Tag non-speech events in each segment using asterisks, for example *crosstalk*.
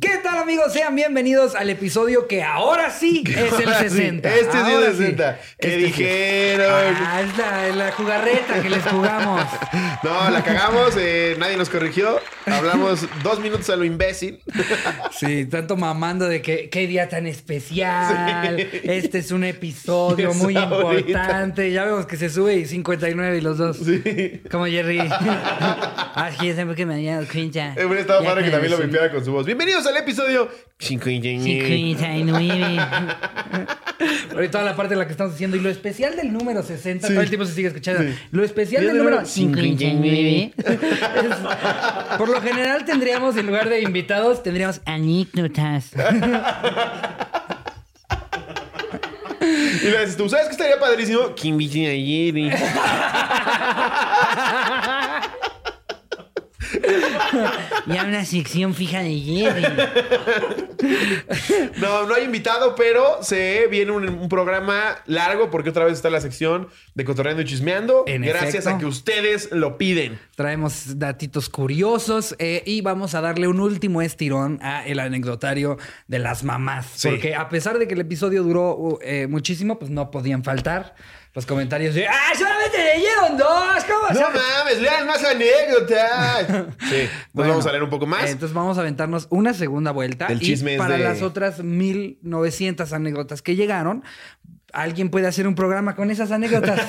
¿Qué tal amigos? Sean bienvenidos al episodio que ahora sí es el Ahora sí, 60. este es el Ahora 60. ¿Qué Este sí. dijeron? Ah, es la, la jugarreta que les jugamos. *laughs* No, la cagamos, eh, nadie nos corrigió. Hablamos dos minutos a lo imbécil. *laughs* Sí, tanto mamando de que qué día tan especial. Sí. Este es un episodio Es muy ahorita. importante. Ya vemos que se sube y 59 y los dos. Sí. Como Jerry. *laughs* ah, sí, yo siempre que me había. Eh, Hubiera estado padre que también lo subí vipiara con su voz. Bienvenidos al episodio 59. 59. Ahorita toda la parte en la que estamos diciendo. Y lo especial del número 60, Sí. todo el tiempo se sigue escuchando. Sí. Lo especial del el número número 59. *laughs* es- por lo general tendríamos, en lugar de invitados, tendríamos anécdotas. *laughs* Y le dices tú, ¿sabes qué estaría padrísimo? Que inviten a Jerry. *laughs* Ya una sección fija de Jerry. No, no hay invitado, pero se viene un, un programa largo porque otra vez está la sección de Cotorreando y Chismeando. En gracias efecto. a que ustedes lo piden. Traemos datitos curiosos eh, y vamos a darle un último estirón a el anecdotario de las mamás. Sí. Porque a pesar de que el episodio duró uh, eh, muchísimo, pues no podían faltar los comentarios de ¡Ah, solamente leyeron dos! ¿Cómo No sabes?". mames, lean más anécdotas. *laughs* Sí, nos Bueno, vamos a leer un poco más. eh, Entonces vamos a aventarnos una segunda vuelta. El chisme y es para de- las otras 1900 anécdotas que llegaron, alguien puede hacer un programa con esas anécdotas.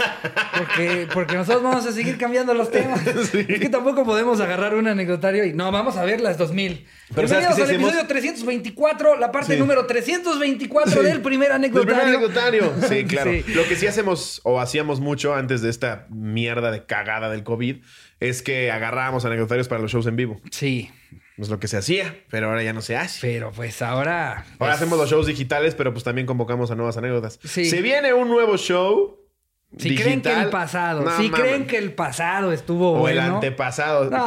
Porque, porque nosotros vamos a seguir cambiando los temas. *laughs* Sí. Es que tampoco podemos agarrar un anecdotario y no, vamos a ver las 2000. Pero ¿sabes Bienvenidos al hacemos? episodio 324, la parte Sí. número 324 Sí. del primer Del anecdotario. primer anecdotario. Sí, *laughs* claro. Lo que sí hacemos o hacíamos mucho antes de esta mierda de cagada del COVID es que agarrábamos anecdotarios para los shows en vivo. Sí, Es lo que se hacía, pero ahora ya no se hace. pero pues ahora. Ahora pues, hacemos los shows digitales, pero pues también convocamos a nuevas anécdotas. Sí. Se viene un nuevo show. Si digital. creen que el pasado, No si mames. creen que el pasado estuvo O el bueno. antepasado. No,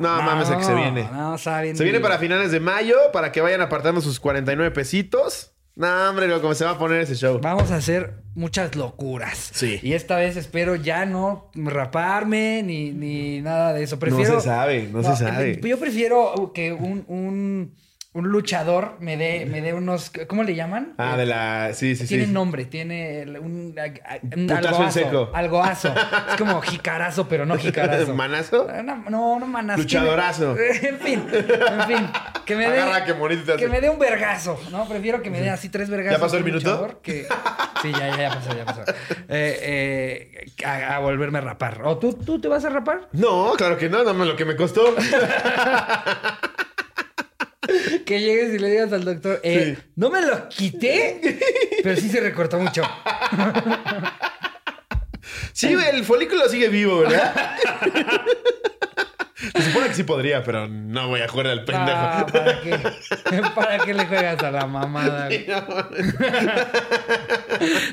no, mames, el que se viene. No, saben. Se viene para finales de mayo para que vayan apartando sus 49 pesitos. No, hombre, lo como se va a poner ese show. Vamos a hacer muchas locuras. Sí. Y esta vez espero ya no raparme ni, ni nada de eso. Prefiero. No se sabe, no se sabe. Yo prefiero que un, un, un luchador me dé, me dé unos. ¿Cómo le llaman? Ah, de la. Sí, sí, Tiene sí. nombre, tiene un, un Putazo en algoazo. seco. Algoazo. *laughs* Es como jicarazo, pero no jicarazo. ¿Manazo? No, no, no manazo. Luchadorazo. *laughs* En fin, en fin. Que me dé. Que me dé un vergazo, ¿no? Prefiero que me dé así tres vergazos. ¿Ya pasó el minuto? Que... *laughs* Sí, ya, ya, ya pasó, ya pasó. Eh, eh, a, a volverme a rapar. ¿O tú, tú te vas a rapar? No, claro que no, dame lo que me costó. Que llegues y le digas al doctor, eh, Sí. no me lo quité, pero sí se recortó mucho. Sí, el folículo sigue vivo, ¿verdad? Se supone que sí podría, pero no voy a jugar al pendejo. Ah, ¿para qué? ¿Para qué le juegas a la mamada? güey?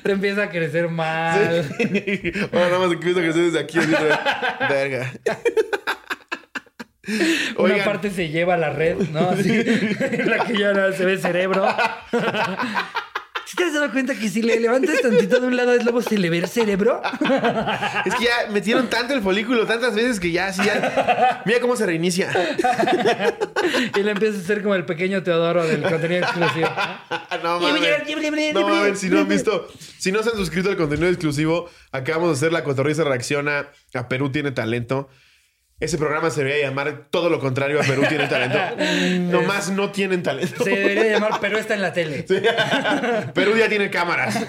Te empieza a crecer mal. Ahora nada más empiezo a crecer desde aquí. así, Verga. Una Oigan, parte se lleva a la red, ¿no? Así, en la que ya no se ve cerebro. *laughs* ¿Sí te has dado cuenta que si le levantas tantito de un lado del lobo se le ve el cerebro? es que ya metieron tanto el folículo tantas veces que ya así ya. Mira cómo se reinicia. Y le empieza a ser como el pequeño Teodoro del contenido exclusivo. *laughs* no mames. No mames, si no han visto, si no se han suscrito al contenido exclusivo, acabamos de hacer la cotorriza reacciona a Perú tiene talento. Ese programa se debería llamar todo lo contrario a Perú tiene talento. *laughs* Nomás no tienen talento. Se debería llamar, pero está en la tele. Sí. Perú ya tiene cámaras.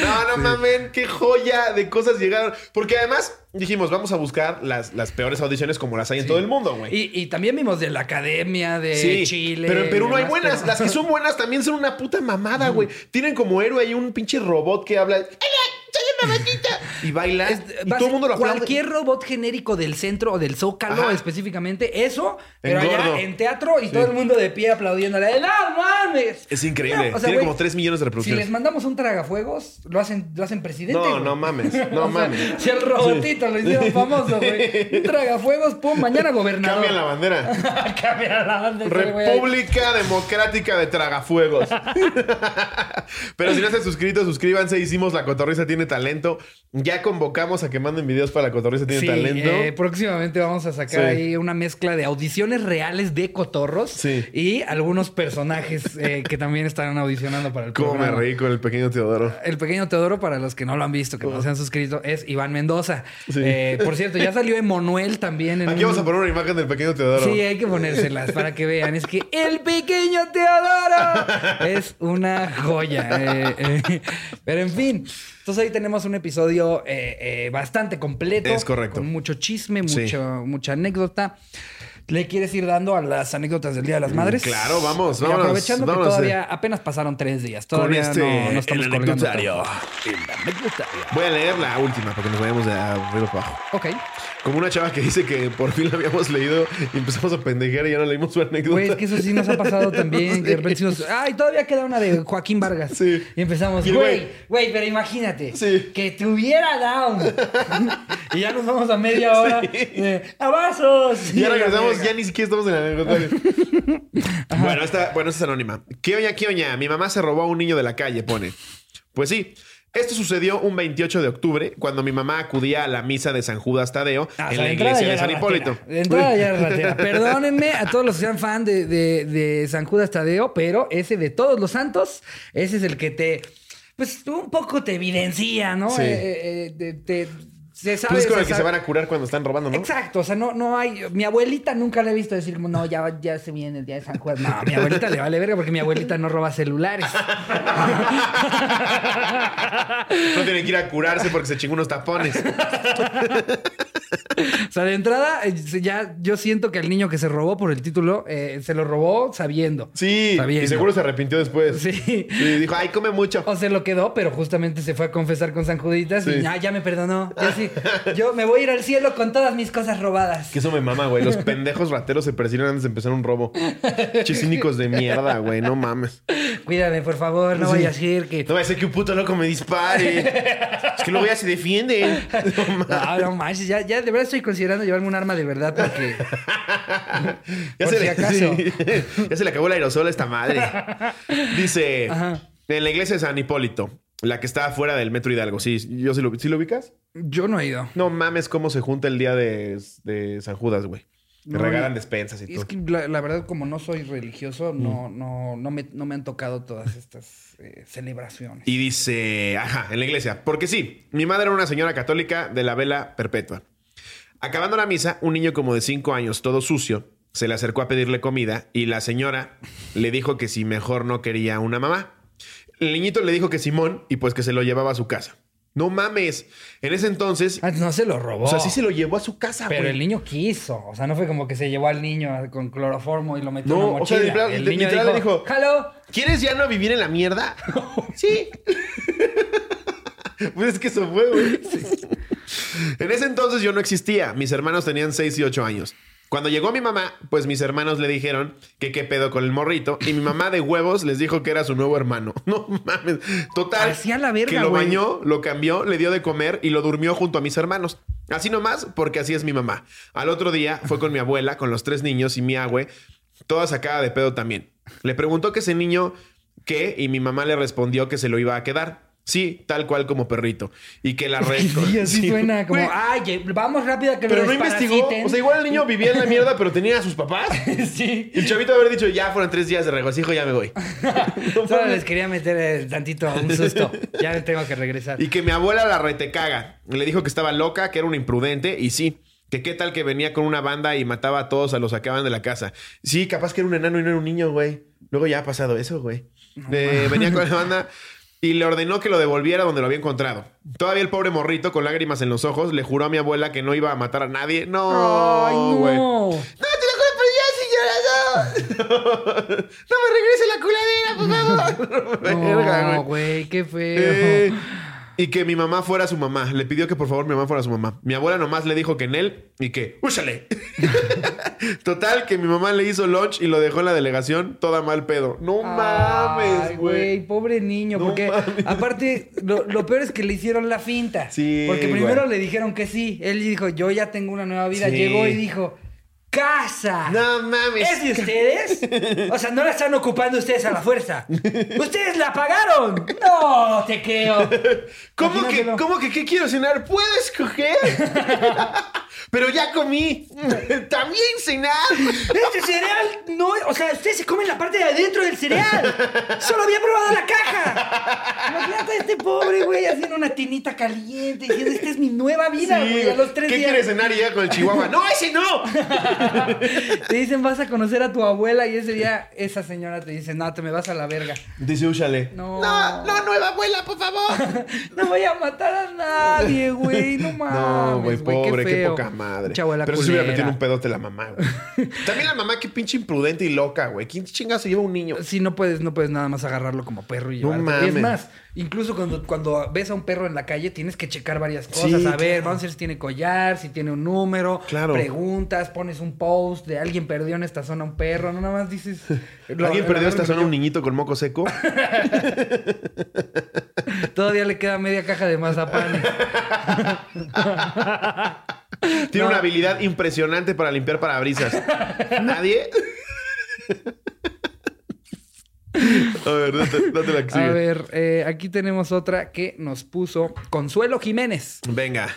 No, no mamen, qué joya de cosas llegaron. Porque además dijimos, vamos a buscar las, las peores audiciones como las hay en todo el mundo, güey. Y, y también vimos de la academia de Sí, Chile. pero en Perú no hay buenas. Las que son buenas también son una puta mamada, güey. Tienen como héroe ahí un pinche robot que habla. "Hola, soy una batita. Y baila. Es- y todo el mundo lo aplaude. Cualquier robot genérico del centro o del Zócalo Ajá. específicamente, eso, pero Engordo. allá en teatro y todo el mundo de pie aplaudiéndole. ¡No mames! Es increíble. No, o sea, Tiene como 3 millones de Si les reproducciones. mandamos un tragafuegos, lo hacen, lo hacen presidente. No, no mames. *laughs* No O sea, mames. Si el robotito lo hicieron famoso, güey. Un tragafuegos, pum, mañana gobernador. Cambian la bandera. *laughs* Cambia la ahí. República Democrática de Tragafuegos. *laughs* Pero si no se han suscrito, suscríbanse. Hicimos La Cotorriza Tiene Talento. talento. Ya convocamos a que manden videos para la cotorriza tiene Sí, talento. eh, próximamente vamos a sacar Sí. ahí una mezcla de audiciones reales de cotorros Sí. y algunos personajes eh, que también estarán audicionando para el Cómo me programa. reí con el pequeño Teodoro. El pequeño Teodoro, para los que no lo han visto, que no se han suscrito, es Iván Mendoza. Eh, por cierto, ya salió Emanuel también. En Aquí un- vamos a poner una imagen del pequeño Teodoro. Sí, hay que ponérselas para que vean. Es que el pequeño Teodoro es una joya. eh. Pero en fin, entonces ahí tenemos un episodio eh, eh, bastante completo. Es correcto. Con mucho chisme, Sí. mucho, mucha anécdota. ¿Le quieres ir dando a las anécdotas del Día de las Madres? claro, vamos, Y vámonos, aprovechando vámonos, que todavía eh. apenas pasaron tres días. Con Todavía este, no, no estamos el anecdotario. Voy a leer la última para que nos vayamos de arriba para abajo. Ok. Como una chava que dice que por fin la habíamos leído y empezamos a pendejear y ya no leímos su anécdota. Güey, es que eso sí nos ha pasado también. Que de *laughs* repente decimos, ay, todavía queda una de Joaquín Vargas. Sí. Y empezamos, güey, güey- pero imagínate, Sí. que tuviera down. *laughs* *laughs* y ya nos vamos a media hora. eh, ¡Abrazos! Y ya regresamos, ya ni siquiera estamos en el anecdotario. *laughs* bueno, esta, bueno, esta es anónima. ¿Qué oña, qué oña? Mi mamá se robó a un niño de la calle, pone. Pues sí. Esto sucedió un 28 de octubre, cuando mi mamá acudía a la misa de San Judas Tadeo Ah, en la iglesia de San Hipólito. ratera. De entrada ya era ratera. *laughs* Perdónenme a todos los que sean fan de, de- de San Judas Tadeo, pero ese de todos los santos, ese es el que te, pues un poco te evidencia, ¿no? Sí. Eh, eh, eh, te- te- se sabe. Pues es con el que se van a curar cuando están robando, ¿no? Exacto, o sea, no, no hay. Mi abuelita nunca la he visto decir, como, no, ya, ya se viene el día de San Juan. No, mi abuelita le vale verga porque mi abuelita no roba celulares. *laughs* No tienen que ir a curarse porque se chingó unos tapones. O sea, de entrada, eh, ya yo siento que el niño que se robó por el título eh, se lo robó sabiendo. Sí, Sabiendo. y seguro se arrepintió después. Sí. Y dijo, ay, come mucho. O se lo quedó, pero justamente se fue a confesar con San Juditas Sí. y ya me perdonó. Ya sí, *laughs* yo me voy a ir al cielo con todas mis cosas robadas. Que eso me mama, güey. Los *laughs* pendejos rateros se persiguen antes de empezar un robo. Chisínicos de mierda, güey. No mames. Cuídame, por favor, no Sí. vaya a ser que. No vaya a ser que un puto loco me dispare. es que luego ya se defienden. *laughs* No mames. No, no manches, ya, ya de verdad estoy considerando llevarme un arma de verdad porque. Ya Por se si le, acaso. sí. ya se le acabó el aerosol a esta madre. Dice, Ajá. en la iglesia de San Hipólito, la que está afuera del Metro Hidalgo. Sí, yo sí lo, ¿sí lo ubicas? Yo no he ido. No mames cómo se junta el día de, de San Judas, güey. Que No, regalan despensas y Es todo. que la, la verdad, como no soy religioso, no, no, no, me, no me han tocado todas estas eh, celebraciones. Y dice, ajá, en la iglesia. Porque sí, mi madre era una señora católica de la vela perpetua. Acabando la misa, un niño como de cinco años, todo sucio, se le acercó a pedirle comida y la señora le dijo que si mejor no quería una mamá. El niñito le dijo que Simón y pues que se lo llevaba a su casa. No mames. En ese entonces, Ah, no se lo robó. o sea, sí se lo llevó a su casa, Pero güey. el niño quiso. O sea, no fue como que se llevó al niño con cloroformo y lo metió No, en una o sea, mochila. literal- el de- niño literal le dijo, dijo- ¡Halo! ¿Quieres ya no vivir en la mierda? *laughs* sí. pues es que eso fue, güey. En ese entonces yo no existía. Mis hermanos tenían 6 y 8 años. Cuando llegó mi mamá, pues mis hermanos le dijeron que qué pedo con el morrito. Y mi mamá de huevos les dijo que era su nuevo hermano. *laughs* No mames. Total. Hacía la verga, Que lo güey. bañó, lo cambió, le dio de comer y lo durmió junto a mis hermanos. Así nomás, porque así es mi mamá. Al otro día fue con mi abuela, con los tres niños y mi abue, toda sacada de pedo también. Le preguntó que ese niño qué y mi mamá le respondió que se lo iba a quedar. Sí, tal cual como perrito. Y que la *laughs* red. Sí, así *laughs* Sí. suena como, Güey, ay, vamos rápido a que pero no investigó. desparasiten". O sea, igual el niño vivía en la *laughs* mierda, pero tenía a sus papás. sí. Y el chavito haber dicho, ya fueron tres días de regocijo, ya me voy. Solo les quería meter eh, tantito un susto. Ya tengo que regresar. Y que mi abuela la retecaga. Le dijo que estaba loca, que era una imprudente, y sí. Que qué tal que venía con una banda y mataba a todos a los que sacaban de la casa. Sí, capaz que era un enano y no era un niño, güey. Luego ya ha pasado eso, güey. Eh, venía con la banda y le ordenó que lo devolviera donde lo había encontrado. Todavía el pobre morrito, con lágrimas en los ojos, le juró a mi abuela que no iba a matar a nadie. No, Ay, güey. no. No, te lo juro por Dios, señora, no. *laughs* No me regrese la coladera, por favor. *laughs* No, güey. güey, qué feo. Eh, y que mi mamá fuera su mamá. Le pidió que por favor mi mamá fuera su mamá. Mi abuela nomás le dijo que en él y que ¡úsale! *laughs* Total, que mi mamá le hizo lunch y lo dejó en la delegación toda mal pedo. No Ay, mames, güey. Pobre niño, No porque mames. aparte, lo, lo peor es que le hicieron la finta. Sí, Porque primero güey. le dijeron que sí. Él dijo, yo ya tengo una nueva vida. Sí. Llegó y dijo, casa. No mames. ¿Es de ustedes? O sea, no la están ocupando ustedes a la fuerza. ¡Ustedes la pagaron! No, te creo. ¿Cómo que. ¿Cómo que qué quiero cenar? ¿Puedes coger? *laughs* Pero ya comí. *laughs* También cenar. Este cereal no, o sea, ustedes se comen la parte de adentro del cereal. Solo había probado la caja. Imagínate a este pobre güey haciendo una tinita caliente diciendo, esta es mi nueva vida, Sí, güey, a los tres ¿Qué días. quieres cenar y ya con el chihuahua? *laughs* ¡No, ese no! Te dicen, vas a conocer a tu abuela y ese día esa señora te dice, no, te me vas a la verga. Dice Úchale. No. No, no, nueva abuela, por favor. *laughs* No voy a matar a nadie, güey. No mames. No, güey, pobre, qué, feo. poca madre. Abuela Pero si se hubiera culera. metido en un pedote la mamá, güey. *laughs* También la mamá, qué pinche imprudente y loca, güey. ¿Quién chinga se lleva un niño? Sí, no puedes, no puedes nada más agarrarlo como perro y No llevártelo. Y es más, incluso cuando, cuando ves a un perro en la calle, tienes que checar varias cosas. Sí, a ver, claro. vamos a ver si tiene collar, si tiene un número. Claro. Preguntas, pones un post de alguien perdió en esta zona un perro. No nada más dices. *laughs* lo- ¿Alguien perdió agarro esta zona un niñito con moco seco? *laughs* Todavía le queda media caja de mazapán. *laughs* Tiene una habilidad impresionante para limpiar parabrisas. *laughs* ¿Nadie? A ver, date, date la que a ver, eh, aquí tenemos otra que nos puso Consuelo Jiménez. Venga.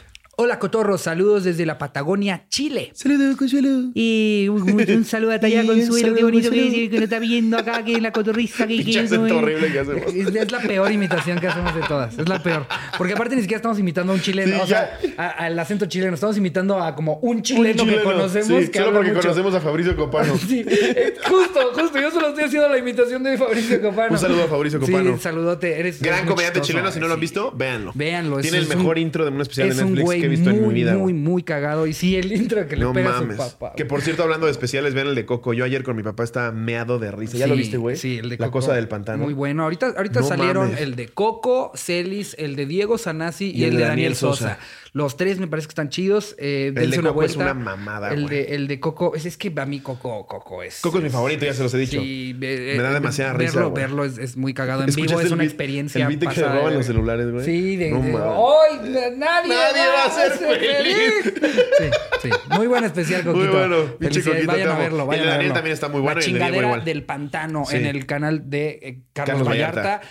Hola, Cotorros. Saludos desde la Patagonia, Chile. Saludos, Consuelo. Y un, un *laughs* saludo a Talla Y Consuelo, qué bonito que, Consuelo. que nos está viendo acá, que la cotorriza que *laughs* acento que- horrible que hacemos. Es, es la peor imitación que hacemos de todas. Es la peor. Porque aparte ni siquiera estamos imitando a un chileno. Sí, o sea, al acento chileno. Estamos imitando a como un chileno, que conocemos. Sí, que solo porque mucho. conocemos a Fabricio Copano. *laughs* Sí, eh, justo, justo. Yo solo estoy haciendo la imitación de Fabricio Copano. Un saludo a Fabricio Copano. Sí, saludote. Eres Gran comediante chistoso, chileno. Si no lo han visto, véanlo. Véanlo. es- Tiene el es mejor intro de un especial es de Netflix visto en mi muy, vida. Muy, muy cagado. Y sí, el intro que le No pega mames. a su papá. Que por cierto, hablando de especiales, vean el de Coco. Yo ayer con mi papá estaba meado de risa. ¿Ya lo viste, güey? Sí, el de La Coco. cosa del pantano. Muy bueno. Ahorita, ahorita No salieron mames. el de Coco, Celis, el de Diego Sanasi y, el de Daniel Sosa. Los tres me parece que están chidos. Eh, El de una Coco es una mamada, El güey. de, el de Coco, es, es que a mí Coco, Coco es. Coco es mi favorito, ya se los he dicho. Sí, eh, Me da eh, demasiada risa, Verlo, verlo es, es muy cagado. En vivo ¿Escuchaste es el una beat- experiencia. el beat que se roban los celulares, güey? Sí, de. No de-. ¡Ay! Nadie, Nadie va a ser feliz. *laughs* Sí, sí. Muy buen especial, *laughs* Muy Coquito. bueno. Pinche Felicidades. Coquito, Vayan a verlo. El Vayan de a Daniel también está muy bueno La el chingadera del pantano en el canal de Carlos, Vallarta.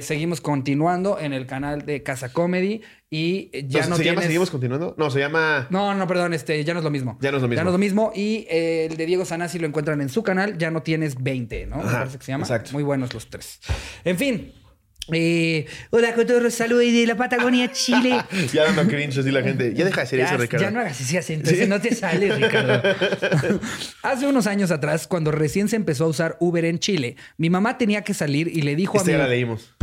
Seguimos continuando en el canal de Casa Comedy y ya Entonces, no ¿Se llama tienes... Seguimos Continuando? No, se llama... No, no, perdón, este, ya no es lo mismo. Ya no es lo mismo. Ya no es lo mismo. Y eh, el de Diego Sanasi lo encuentran en su canal. Ya no tienes 20, ¿no? Me Ajá, parece que se llama. exacto. Muy buenos los tres. En fin. Eh, hola, Cotorro, saludos de la Patagonia, Chile. *laughs* Ya dando cringe así la gente. Ya deja de hacer Ya, eso, Ricardo. ya no hagas ese acento, ese no te sale, Ricardo. *laughs* Hace unos años atrás, cuando recién se empezó a usar Uber en Chile, mi mamá tenía que salir y le dijo Esta a ya mi... la leímos.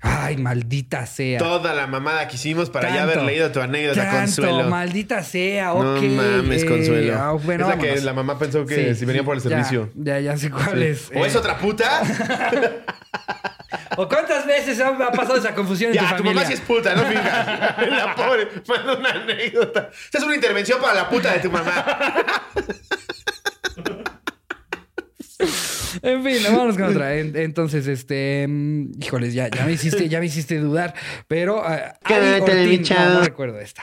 Ay, maldita sea. Toda la mamada que hicimos para ya haber leído tu anécdota, tanto, Consuelo. maldita sea, No ok. mames, eh, Consuelo. ah, bueno, es la que la mamá pensó que Sí, si venía sí, por el servicio. Ya, ya, sé cuál Sí. es. ¿O eh. es otra puta? *laughs* ¿O cuántas veces ha pasado esa confusión en ya, tu tu familia? mamá sí es puta, no finjas. *laughs* la pobre, manda una anécdota. Esta es una intervención para la puta de tu mamá. *laughs* En fin, vámonos con otra. En- Entonces, este, mm, híjoles, ya, ya me hiciste, ya me hiciste dudar. Pero Ortín, no, no recuerdo esta.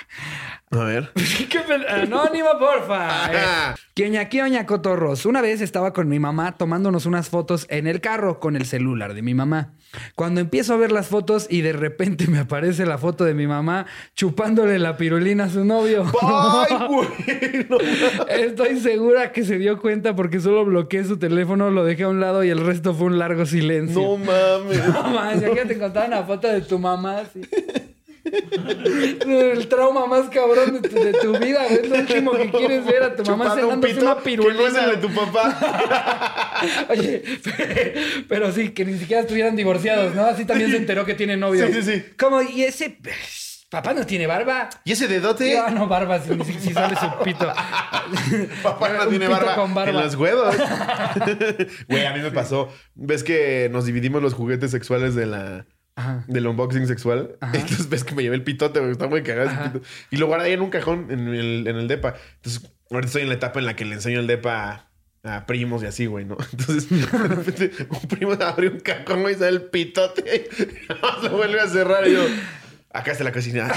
A ver. *laughs* ¿Qué pel- Anónimo, porfa. *laughs* Ajá. Eh, Quioña, quioña, cotorros. Una vez estaba con mi mamá tomándonos unas fotos en el carro con el celular de mi mamá. Cuando empiezo a ver las fotos y de repente *laughs* me aparece la foto de mi mamá chupándole la pirulina a su novio. ¡Ay, güey! No Estoy segura que se dio cuenta porque solo bloqueé su teléfono, lo dejé a un lado y el resto fue un largo silencio. No mames. No manches, ya que te encontraron una foto de tu mamá, así. *laughs* El trauma más cabrón de tu, de tu vida, güey. Es lo último que quieres ver a tu mamá Chupando un cenándose pito una que pirulina. no es el de tu papá. *laughs* Oye, *laughs* pero sí, que ni siquiera estuvieran divorciados, ¿no? Así también se enteró que tiene novio. Sí, sí, sí. ¿Cómo? ¿Y ese papá no tiene barba? ¿Y ese dedote? Ah, no, barba, si, sale su pito. Papá no Un tiene barba, con barba. en los huevos. Güey, a mí me pasó. ¿Ves que nos dividimos los juguetes sexuales de la... Ajá. Del unboxing sexual. Entonces ves que me llevé el pitote, güey. Está muy cagado pito. Y lo guardé ahí en un cajón en el, en el depa. Entonces, ahorita estoy en la etapa en la que le enseño el depa a, a primos y así, güey, ¿no? *laughs* Entonces, de repente, un primo *laughs* abre un cajón, güey, y sale el pitote. *laughs* Y lo vuelve a cerrar y yo... Acá está la cocina.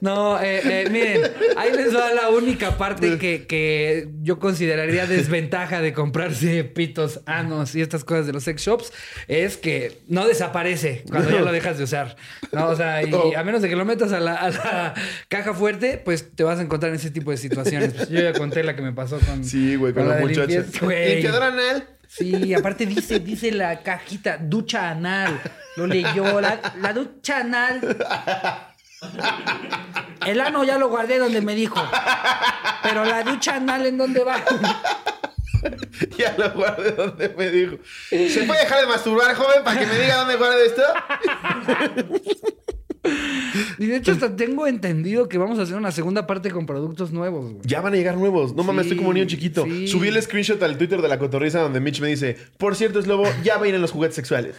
No, eh, eh, miren, ahí les va la única parte que, que yo consideraría desventaja de comprarse pitos, anos y estas cosas de los sex shops, es que no desaparece cuando ya lo dejas de usar. No, o sea, y a menos de que lo metas a la, a la caja fuerte, pues te vas a encontrar en ese tipo de situaciones. Pues yo ya conté la que me pasó con. Sí, güey, con la güey. Limpiador anal. Sí, aparte dice, dice la cajita, ducha anal. Lo leyó, la, la ducha anal. El ano ya lo guardé donde me dijo. Pero la ducha anal, ¿en dónde va? Ya lo guardé donde me dijo. ¿Se puede dejar de masturbar, joven, para que me diga dónde guarda esto? Y de hecho, hasta tengo entendido que vamos a hacer una segunda parte con productos nuevos, güey. Ya van a llegar nuevos. No mames, Sí, estoy como niño chiquito. sí. Subí el screenshot al Twitter de la cotorriza donde Mitch me dice: Por cierto, es lobo, ya vienen los juguetes sexuales.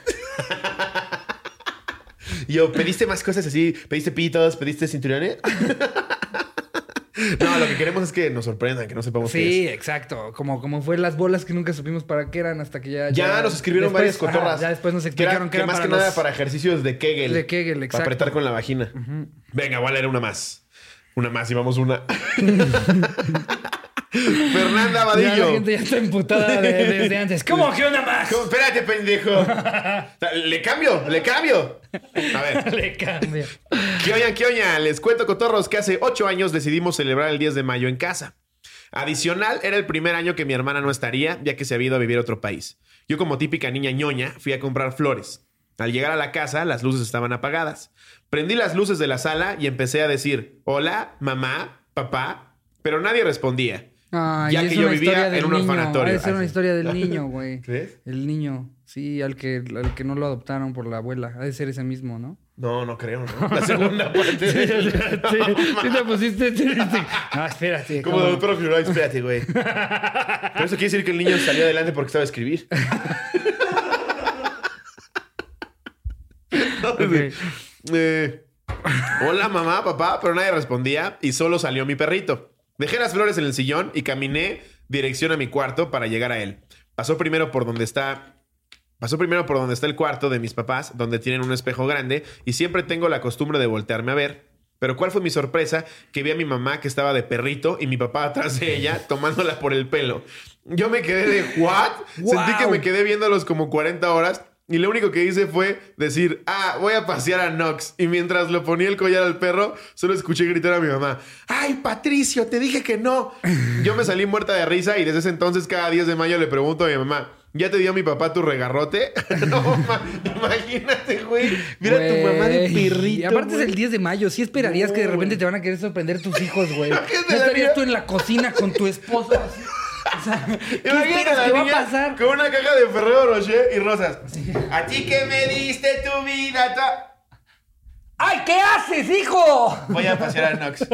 Y yo, ¿pediste más cosas así? ¿Pediste pitos? ¿Pediste cinturones? no, lo que queremos es que nos sorprendan, que no sepamos qué Sí, exacto. Como, como fue las bolas que nunca supimos para qué eran hasta que ya. Ya, nos escribieron después- varias cotorras. ajá, ya después nos Que explicaron era- que, que eran más para que nada los- para ejercicios de Kegel. De Kegel, Para exacto. apretar con la vagina. Venga, voy a leer una más. Una más y vamos una. *laughs* *laughs* Fernanda Ya la Vadillo. gente ya está emputada de- *laughs* desde antes. ¿Cómo que una más? ¿Cómo? Espérate, pendejo. *laughs* Le cambio, le cambio. A ver. Le cambia. ¿Qué oña, qué oña? Les cuento, cotorros, que hace ocho años decidimos celebrar el 10 de mayo en casa. Adicional, era el primer año que mi hermana no estaría, ya que se había ido a vivir a otro país. Yo, como típica niña ñoña, fui a comprar flores. Al llegar a la casa, las luces estaban apagadas. Prendí las luces de la sala y empecé a decir, hola, mamá, papá, pero nadie respondía. Ay, Ya que yo vivía en un niño. orfanatorio. De ser Ah, una historia del niño, güey. *laughs* ¿Crees? El niño. Sí, al que, al que no lo adoptaron por la abuela. Ha de ser ese mismo, ¿no? No, no creo, ¿no? La segunda *laughs* parte. *laughs* Sí, sí te pusiste triste. No, espérate. Como ¿cómo? del propio, ay, espérate, güey. Pero eso quiere decir que el niño salió adelante porque estaba a escribir. Eh, hola, mamá, papá, pero nadie respondía y solo salió mi perrito. Dejé las flores en el sillón y caminé dirección a mi cuarto para llegar a él. Pasó primero por donde está. Pasó primero por donde está el cuarto de mis papás, donde tienen un espejo grande, y siempre tengo la costumbre de voltearme a ver. Pero ¿cuál fue mi sorpresa? Que vi a mi mamá que estaba de perrito y mi papá atrás de ella *laughs* tomándola por el pelo. Yo me quedé de ¿what? *laughs* Sentí que me quedé viéndolos como 40 horas y lo único que hice fue decir, ah, voy a pasear a Nox. Y mientras le ponía el collar al perro, solo escuché gritar a mi mamá, ay, Patricio, te dije que no. *laughs* Yo me salí muerta de risa y desde ese entonces cada 10 de mayo le pregunto a mi mamá, ¿ya te dio mi papá tu regarrote? *laughs* no, *laughs* ma- imagínate, güey. Mira tu mamá de Güey. perrito. Y aparte güey. es el 10 de mayo. Sí esperarías No, que de repente güey. te van a querer sorprender tus hijos, güey. No estarías tú en la cocina con tu esposo así. O sea, ¿qué Imagínate la que va a pasar? Con una caja de Ferrero Rocher y rosas. A ti que me diste tu vida. ta- ¡Ay, qué haces, hijo! Voy a pasear a Nox.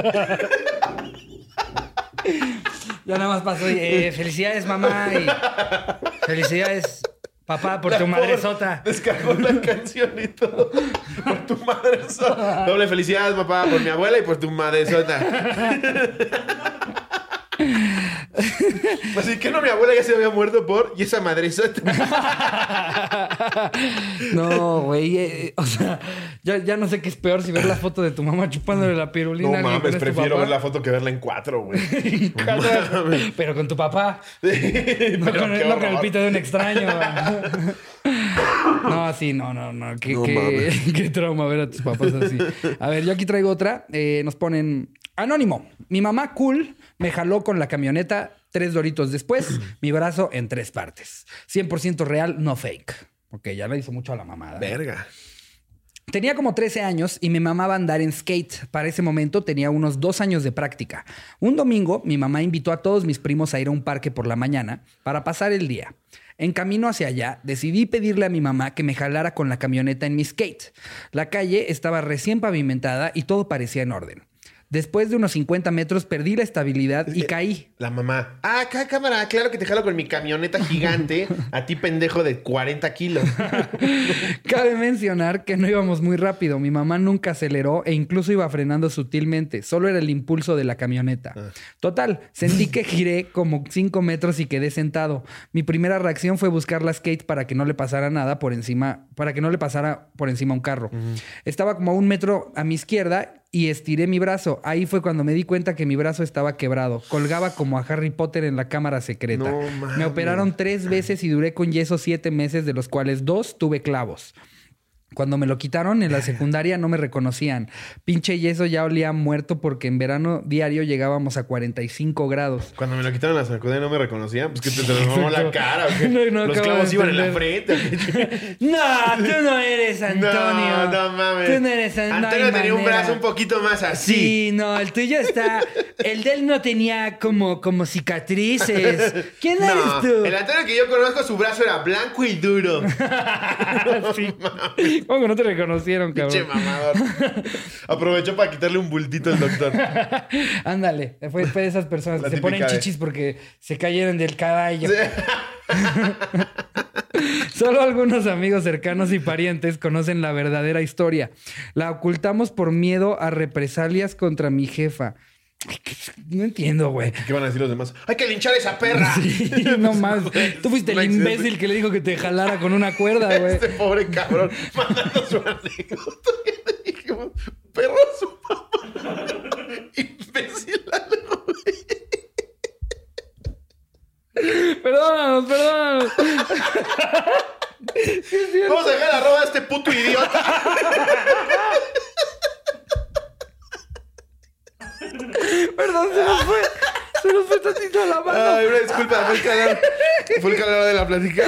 Ya nada más pasó. y, eh, felicidades, mamá. Y felicidades, papá, por tu pobre madresota. Descargó la canción y todo. Por tu madresota. Doble felicidades, papá, por mi abuela y por tu madresota. *laughs* Así que no, mi abuela ya se había muerto por y esa madresota. *laughs* No, güey. eh, o sea, ya, ya no sé qué es peor si ver la foto de tu mamá chupándole la pirulina. No mames, tu prefiero ver la foto que verla en cuatro, güey. *laughs* Pero con tu papá. No, con, el, no con el horror. pito de un extraño. No, sí, no, no, no. Qué, No qué- mames. qué trauma ver a tus papás así. A ver, yo aquí traigo otra. Eh, nos ponen Anónimo. Mi mamá cool me jaló con la camioneta tres doritos después, *clears throat* mi brazo en tres partes. 100% real, no fake. Ok, ya le hizo mucho a la mamada. Verga. Tenía como 13 años y me mamaba andar en skate. Para ese momento tenía unos dos años de práctica. Un domingo, mi mamá invitó a todos mis primos a ir a un parque por la mañana para pasar el día. En camino hacia allá, decidí pedirle a mi mamá que me jalara con la camioneta en mi skate. La calle estaba recién pavimentada y todo parecía en orden. Después de unos 50 metros perdí la estabilidad y caí. La mamá. Ah, acá cámara, claro que te jalo con mi camioneta gigante. A ti, pendejo de 40 kilos. *laughs* Cabe mencionar que no íbamos muy rápido. Mi mamá nunca aceleró e incluso iba frenando sutilmente. Solo era el impulso de la camioneta. Total, sentí que giré como 5 metros y quedé sentado. Mi primera reacción fue buscar la skate para que no le pasara nada por encima, para que no le pasara por encima un carro. Estaba como a un metro a mi izquierda y estiré mi brazo. Ahí fue cuando me di cuenta que mi brazo estaba quebrado. Colgaba como a Harry Potter en la cámara secreta. No me operaron tres veces y duré con yeso siete meses, de los cuales dos tuve clavos. Cuando me lo quitaron en la *laughs* secundaria no me reconocían. Pinche yeso ya olía muerto porque en verano diario llegábamos a 45 grados. Cuando me lo quitaron en la secundaria no me reconocían. Pues que te transformó la cara. *laughs* Los clavos iban en la frente. *laughs* no, tú no eres Antonio. No, no mames. Tú no eres Antonio. Antonio tenía un brazo un poquito más así. Sí, no, el tuyo está. El de él no tenía como, como cicatrices. ¿Quién eres tú? El Antonio que yo conozco, su brazo era blanco y duro. sí. ¿Cómo que no te reconocieron, cabrón? Che, mamador. *laughs* Aprovechó para quitarle un bultito al doctor. *laughs* Ándale. Fue, de esas personas que se ponen chichis porque se cayeron del caballo. *laughs* Solo algunos amigos cercanos y parientes conocen la verdadera historia. La ocultamos por miedo a represalias contra mi jefa. *laughs* No entiendo, güey. ¿Qué van a decir los demás? ¡Hay que linchar a esa perra! Sí, *laughs* no más. Tú fuiste el imbécil que le dijo que te jalara con una cuerda, güey. Este pobre cabrón mandando su anécdota. le dijimos, *laughs* perro su papá. imbécil, güey. Perdónanos, perdónanos. Vamos a dejar arroba a este puto idiota. Perdón, se nos fue. Se nos fue tantito la mano. Ay, una disculpa, fue el calor. Fue el calor de la plática.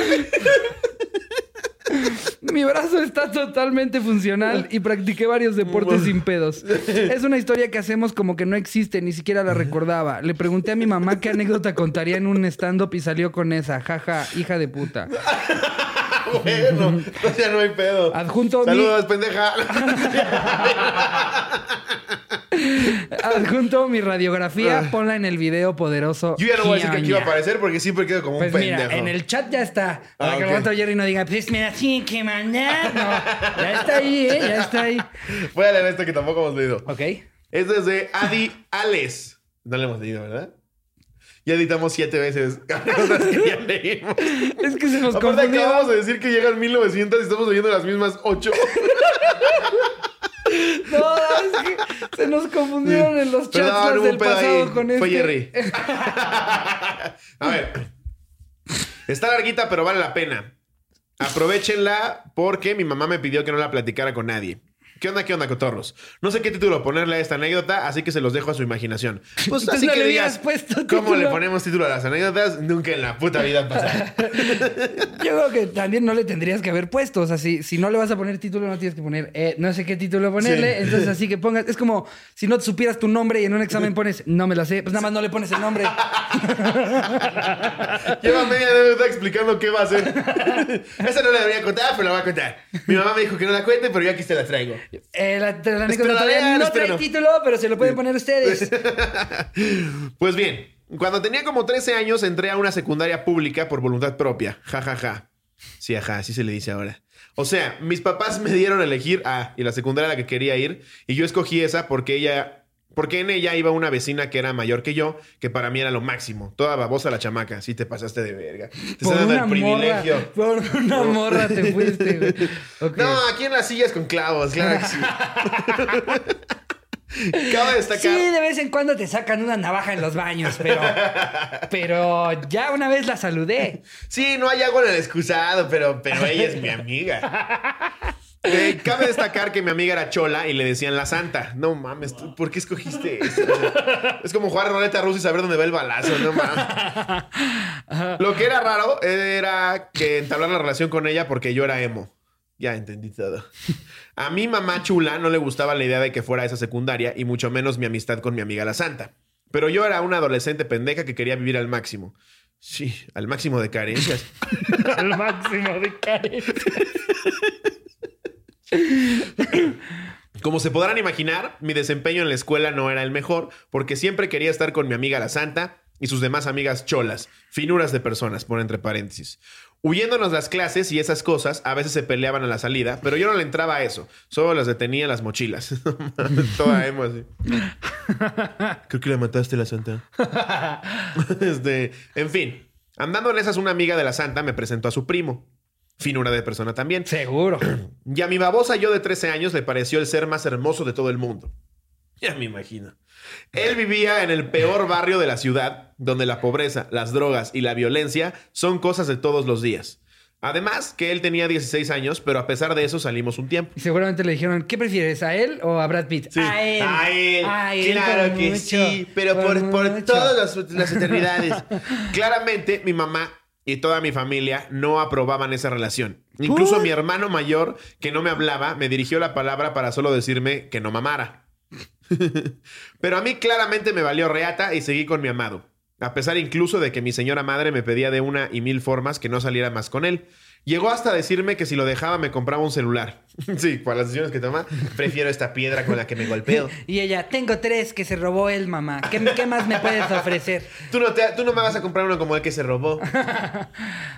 Mi brazo está totalmente funcional y practiqué varios deportes sin pedos. Es una historia que hacemos como que no existe, ni siquiera la recordaba. Le pregunté a mi mamá qué anécdota contaría en un stand-up y salió con esa. Jaja, hija de puta. bueno, ya no hay pedo. Adjunto Saludos, pendeja. *laughs* Adjunto mi radiografía, ah. ponla en el video poderoso. Yo ya no voy a decir que aquí iba a aparecer porque siempre quedo como pues un mira, pendejo. En el chat ya está. Para que el Jerry no diga, pues me así que mandar. No, ya está ahí, ¿eh? Ya está ahí. Voy a leer esto que tampoco hemos leído. Ok. Esto es de Adi Ales. No le hemos leído, ¿verdad? Ya editamos siete veces *laughs* cosas que ya leímos. Es que se nos Aparte acabamos de decir que llegan 1900 y estamos leyendo las mismas ocho. *laughs* *laughs* No, es que se nos confundieron en los chats del pasado con este. Fue Jerry. *laughs* A ver. Está larguita, pero vale la pena. Aprovechenla porque mi mamá me pidió que no la platicara con nadie. ¿Qué onda, qué onda, cotorros? No sé qué título ponerle a esta anécdota, así que se los dejo a su imaginación. *laughs* Pues así que digas, ¿cómo le ponemos título a las anécdotas? Nunca en la puta vida pasada. *laughs* Yo creo que también no le tendrías que haber puesto. O sea, si, si no le vas a poner título, no tienes que poner, eh, no sé qué título ponerle. Entonces, así que pongas, es como si no supieras tu nombre y en un examen pones, no me lo sé, pues nada más no le pones el nombre. *laughs* Lleva media anécdota explicando qué va a hacer. Esa no la debería contar, pero la voy a contar. Mi mamá me dijo que no la cuente, pero yo aquí se la traigo. Eh, no trae título, pero se lo pueden poner ustedes. *laughs* pues bien, cuando tenía como 13 años entré a una secundaria pública por voluntad propia. Ja, ja, ja. Sí, ajá, así se le dice ahora. O sea, mis papás me dieron a elegir a y la secundaria a la que quería ir y yo escogí esa porque ella porque en ella iba una vecina que era mayor que yo, que para mí era lo máximo. Toda babosa la chamaca. Sí te pasaste de verga. Te por una el privilegio. Morra, por una morra te fuiste, güey. *laughs* No, aquí en las sillas con clavos, claro que sí. *laughs* Cabe destacar. Sí, de vez en cuando te sacan una navaja en los baños, pero. Pero ya una vez la saludé. Sí, no hay agua en el excusado, pero, pero ella es mi amiga. *laughs* Eh, cabe destacar que mi amiga era chola y le decían la santa. No mames, ¿por qué escogiste eso? es como jugar roleta rusa y saber dónde va el balazo, no mames. Lo que era raro era que entablar la relación con ella porque yo era emo. Ya entendí todo. A mi mamá chula no le gustaba la idea de que fuera esa secundaria y mucho menos mi amistad con mi amiga la santa. Pero yo era una adolescente pendeja que quería vivir al máximo. Sí, al máximo de carencias. *laughs* al máximo de carencias. Como se podrán imaginar, mi desempeño en la escuela no era el mejor, porque siempre quería estar con mi amiga la Santa y sus demás amigas cholas, finuras de personas, por entre paréntesis. Huyéndonos las clases y esas cosas, a veces se peleaban a la salida, pero yo no le entraba a eso, solo las detenía las mochilas. *laughs* Toda emo así. Creo que la mataste la Santa. *laughs* este, en fin, andando en esas, una amiga de la Santa me presentó a su primo finura de persona también. Seguro. *clears throat* Y a mi babosa yo de 13 años le pareció el ser más hermoso de todo el mundo. Ya me imagino. Él vivía en el peor barrio de la ciudad, donde la pobreza, las drogas y la violencia son cosas de todos los días. Además, que él tenía 16 años, pero a pesar de eso salimos un tiempo. Y seguramente le dijeron, ¿qué prefieres, a él o a Brad Pitt? A él. A él. A él, claro que mucho, sí, pero por, por todas las, las eternidades. *laughs* Claramente, mi mamá y toda mi familia no aprobaban esa relación. Incluso ¿Por? mi hermano mayor, que no me hablaba, me dirigió la palabra para solo decirme que no mamara. *laughs* Pero a mí claramente me valió reata y seguí con mi amado. A pesar incluso de que mi señora madre me pedía de una y mil formas que no saliera más con él. Llegó hasta decirme que si lo dejaba me compraba un celular. *laughs* sí, para las decisiones que toma, prefiero esta piedra con la que me golpeo. *laughs* Y ella, tengo tres que se robó él, mamá. ¿Qué, qué más me puedes ofrecer? *laughs* Tú no, te- tú no me vas a comprar uno como el que se robó.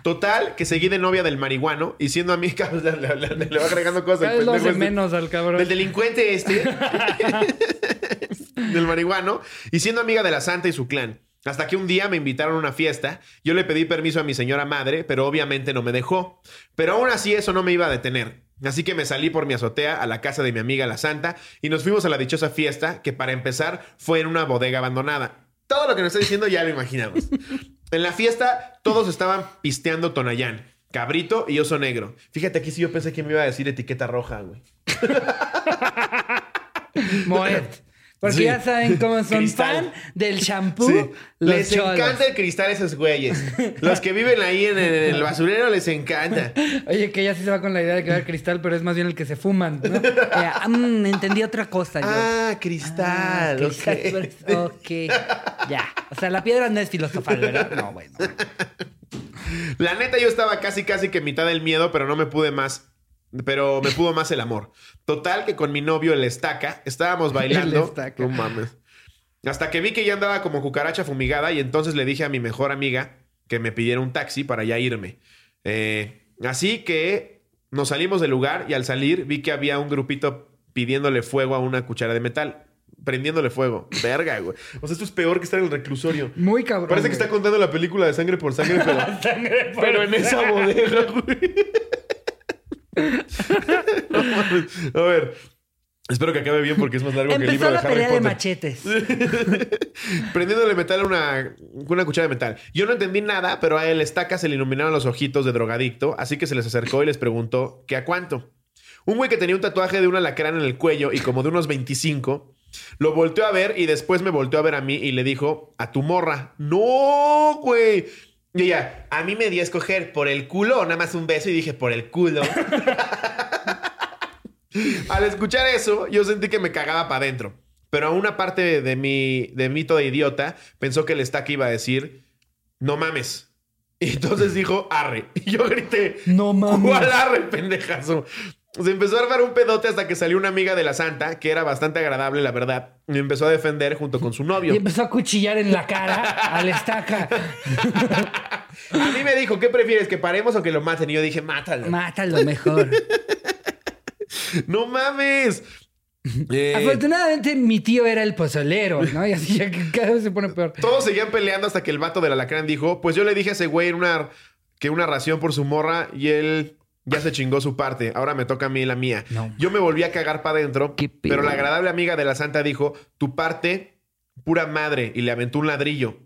Total, que seguí de novia del marihuano y siendo amiga, le, le- le- le va agregando cosas. Cada vez lo hace este. menos al cabrón. Del delincuente este. del marihuano. Y siendo amiga de la santa y su clan. Hasta que un día me invitaron a una fiesta. Yo le pedí permiso a mi señora madre, pero obviamente no me dejó. Pero aún así eso no me iba a detener. Así que me salí por mi azotea a la casa de mi amiga la santa y nos fuimos a la dichosa fiesta, que para empezar fue en una bodega abandonada. Todo lo que nos está diciendo ya lo imaginamos. En la fiesta todos estaban pisteando Tonayán, cabrito y oso negro. Fíjate aquí si yo pensé que me iba a decir etiqueta roja, güey. *laughs* Moet. Porque Sí. ya saben cómo son fan del shampoo. Sí. Los Les cholos. encanta el cristal a esos güeyes. Los que viven ahí en el, en el basurero les encanta. Oye, que ella sí se va con la idea de que va el cristal, pero es más bien el que se fuman, ¿no? Eh, mm, entendí otra cosa yo. Ah, cristal. Ah, cristal, ok. Ya. O sea, la piedra no es filosofal, ¿verdad? No, bueno. La neta, yo estaba casi, casi que en mitad del miedo, pero no me pude más. Pero me pudo más el amor. Total, que con mi novio, el estaca, estábamos *laughs* bailando. Estaca. No mames. Hasta que vi que ya andaba como cucaracha fumigada y entonces le dije a mi mejor amiga que me pidiera un taxi para ya irme. Eh, así que nos salimos del lugar y al salir vi que había un grupito pidiéndole fuego a una cuchara de metal. Prendiéndole fuego. Verga, güey. O sea, esto es peor que estar en el reclusorio. Muy cabrón. Parece que está contando la película de sangre por sangre, pero, *laughs* Sangre por pero en esa bodega, güey. *laughs* A ver. Espero que acabe bien porque es más largo que el libro de la Harry pelea de machetes. *laughs* Prendiéndole metal a una, una cuchara de metal. Yo no entendí nada, pero a el estaca se le iluminaron los ojitos de drogadicto, así que se les acercó y les preguntó que a cuánto. Un güey que tenía un tatuaje de un alacrán en el cuello y como de unos 25, lo volteó a ver y después me volteó a ver a mí y le dijo, a tu morra. No, güey. Y ella, a mí me dio a escoger por el culo o nada más un beso y dije, por el culo. *laughs* Al escuchar eso, yo sentí que me cagaba para adentro. Pero una parte de mi, de mí toda idiota pensó que el estaca iba a decir, no mames. Y entonces dijo, arre. Y yo grité, No mames. ¿Cuál arre, pendejazo? Se empezó a armar un pedote hasta que salió una amiga de la santa, que era bastante agradable, la verdad. Y empezó a defender junto con su novio. Y empezó a cuchillar en la cara al estaca. *laughs* A mí me dijo, ¿qué prefieres? ¿Que paremos o que lo maten? Y yo dije, mátalo. Mátalo mejor. *laughs* ¡No mames! Eh, Afortunadamente, mi tío era el pozolero, ¿no? Y así ya que cada vez se pone peor. Todos seguían peleando hasta que el vato del alacrán dijo, pues yo le dije a ese güey en una, que una ración por su morra y él ya se chingó su parte. Ahora me toca a mí la mía. No. Yo me volví a cagar para adentro, pero la agradable amiga de la santa dijo, tu parte, pura madre, y le aventó un ladrillo. *laughs*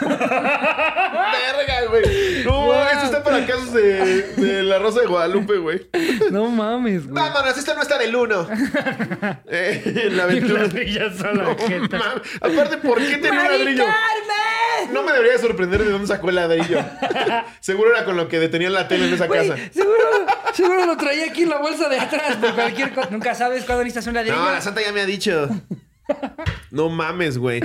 Verga, güey. No, Wow. esto está para casos de, de la Rosa de Guadalupe, güey. No mames, güey. Vámonos, esto no está del uno. *laughs* Eh, la rillas a la No. Aparte, ¿por qué tenía un ¡Mari ladrillo? Carmen! No me debería sorprender de dónde sacó el ladrillo. *laughs* Seguro era con lo que detenían la tele en esa Güey, casa. seguro, seguro lo traía aquí en la bolsa de atrás por cualquier cosa. Nunca sabes cuándo necesitas un ladrillo. No, la santa ya me ha dicho. No mames, *laughs* güey.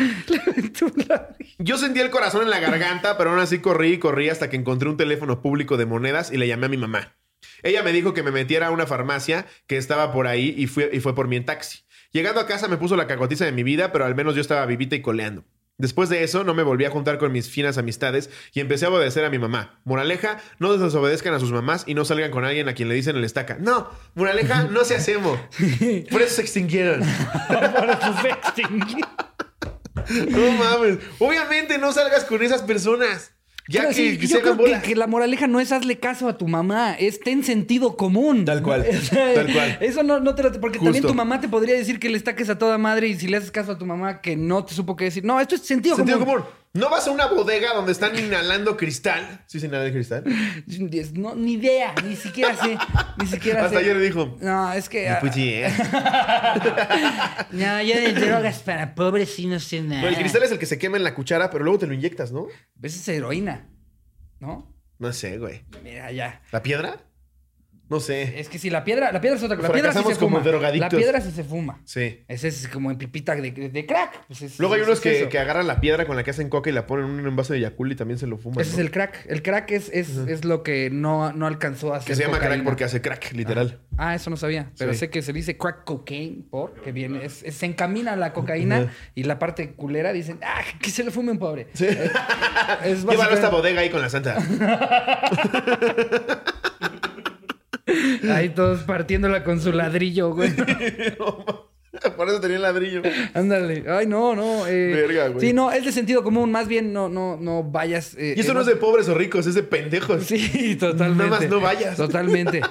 Yo sentí el corazón en la garganta, pero aún así corrí y corrí hasta que encontré un teléfono público de monedas y le llamé a mi mamá. Ella me dijo que me metiera a una farmacia que estaba por ahí y, fue, y fue por mí en taxi. Llegando a casa me puso la cagotiza de mi vida, pero al menos yo estaba vivita y coleando. Después de eso, no me volví a juntar con mis finas amistades y empecé a obedecer a mi mamá. Moraleja, no desobedezcan a sus mamás y no salgan con alguien a quien le dicen el estaca. No, moraleja, *laughs* no se hacemos. Por eso se extinguieron. *laughs* Por eso se extinguió. No mames. Obviamente no salgas con esas personas. Ya Pero que, sí, yo creo que, la moraleja no es hazle caso a tu mamá, es ten sentido común. Tal cual, *laughs* O sea, tal cual. Eso no, no te lo... Porque también tu mamá te podría decir que le estaques a toda madre y si le haces caso a tu mamá que no te supo qué decir. No, esto es sentido, Sentido común. común. No vas a una bodega donde están inhalando cristal. ¿Sí se inhala el cristal? No, ni idea, ni siquiera sé. Ni siquiera Hasta sé. ayer dijo. No, es que... Pues sí, ¿eh? *laughs* No, yo de drogas para pobres sí no sé nada. No, el cristal es el que se quema en la cuchara, pero luego te lo inyectas, ¿no? Esa es heroína, ¿no? No sé, güey. Mira, ya. ¿La piedra? No sé. Es que si la piedra, la piedra es otra cosa. La piedra sí se como fuma. La piedra sí se fuma. Sí. Ese es como en pipita de, de crack. Pues es- Luego hay unos es que, que agarran la piedra con la que hacen coca y la ponen en un envase de Yakul y también se lo fuman. Ese ¿no? es el crack. El crack es, es, es lo que no, no alcanzó a hacer Que se llama crack porque hace crack, literal. Ah, eso no sabía. Pero Sí. sé que se dice crack cocaine porque viene, se encamina la cocaína y la parte culera dicen, ah, que se le fume un pobre. Sí. *laughs* Es Llévalo a esta bodega ahí con la santa. *laughs* *laughs* Ahí todos partiéndola con su ladrillo, güey. *laughs* *laughs* Por eso tenía el ladrillo. Ándale. Ay, no, no. eh, Verga, güey. Sí, no, es de sentido común. Más bien, no, no, no vayas. eh, Y eso eh, no es de pobres o ricos, es de pendejos. Sí, *laughs* totalmente. Nada más no vayas. Totalmente.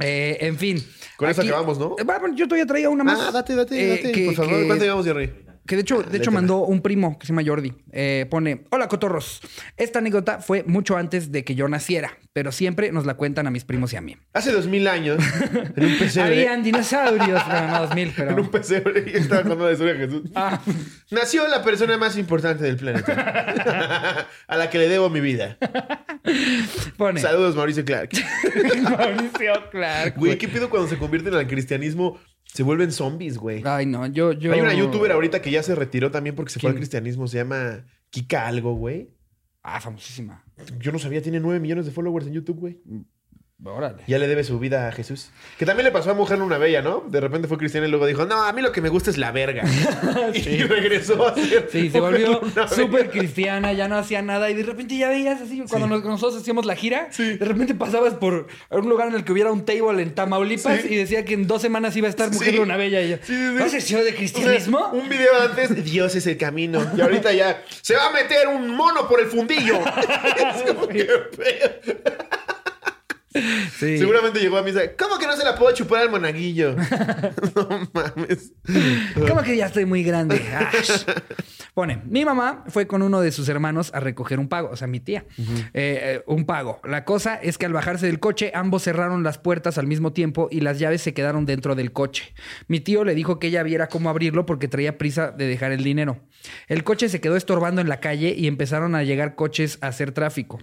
Eh, en fin. Con eso acabamos, ¿no? Bueno, yo todavía traía una más. Ah, date, date, date. que- por favor, que- ¿cuánto llevamos, Jerry? Que de hecho, de hecho mandó un primo que se llama Jordi. Eh, pone, hola cotorros. Esta anécdota fue mucho antes de que yo naciera, pero siempre nos la cuentan a mis primos y a mí. Hace dos mil años, en un pesebre. *laughs* Habían dinosaurios. Bueno, no, 2000, *laughs* pero... En un pesebre. Estaba contando la historia de Jesús. Ah, Nació la persona más importante del planeta. *laughs* a la que le debo mi vida. pone. Saludos, Mauricio Clark. Mauricio Clark. Güey, ¿qué pido cuando se convierten al cristianismo? Se vuelven zombies, güey. Ay, no, yo, yo... Hay una youtuber ahorita que ya se retiró también porque se fue al cristianismo. Se llama Kika algo, güey. Ah, famosísima. Yo no sabía, tiene 9 millones de followers en YouTube, güey. Órale. Ya le debe su vida a Jesús. Que también le pasó a Mujer una Bella, ¿no? De repente fue cristiana y luego dijo, no, a mí lo que me gusta es la verga. *laughs* Y regresó a ser Sí, se volvió súper cristiana, ya no hacía nada y de repente ya veías así, cuando nos- nosotros hacíamos la gira, de repente pasabas por un lugar en el que hubiera un table en Tamaulipas Sí. y decía que en dos semanas iba a estar Mujer Sí. Luna Bella y Sí, sí, sí. ¿no has sido de O cristianismo? sea, un video antes, Dios es el camino. Y ahorita ya, se va a meter un mono por el fundillo. *laughs* *laughs* Es como que, sí. Seguramente llegó a misa. ¿Cómo que no se la puedo chupar al monaguillo? *laughs* no mames. ¿Cómo que ya estoy muy grande? Ash. Pone, mi mamá fue con uno de sus hermanos a recoger un pago, o sea, mi tía, Eh, eh, un pago. La cosa es que al bajarse del coche, ambos cerraron las puertas al mismo tiempo y las llaves se quedaron dentro del coche. Mi tío le dijo que ella viera cómo abrirlo porque traía prisa de dejar el dinero. El coche se quedó estorbando en la calle y empezaron a llegar coches a hacer tráfico.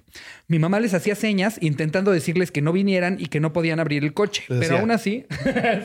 Mi mamá les hacía señas intentando decirles que no vinieran y que no podían abrir el coche, pero decía, aún así,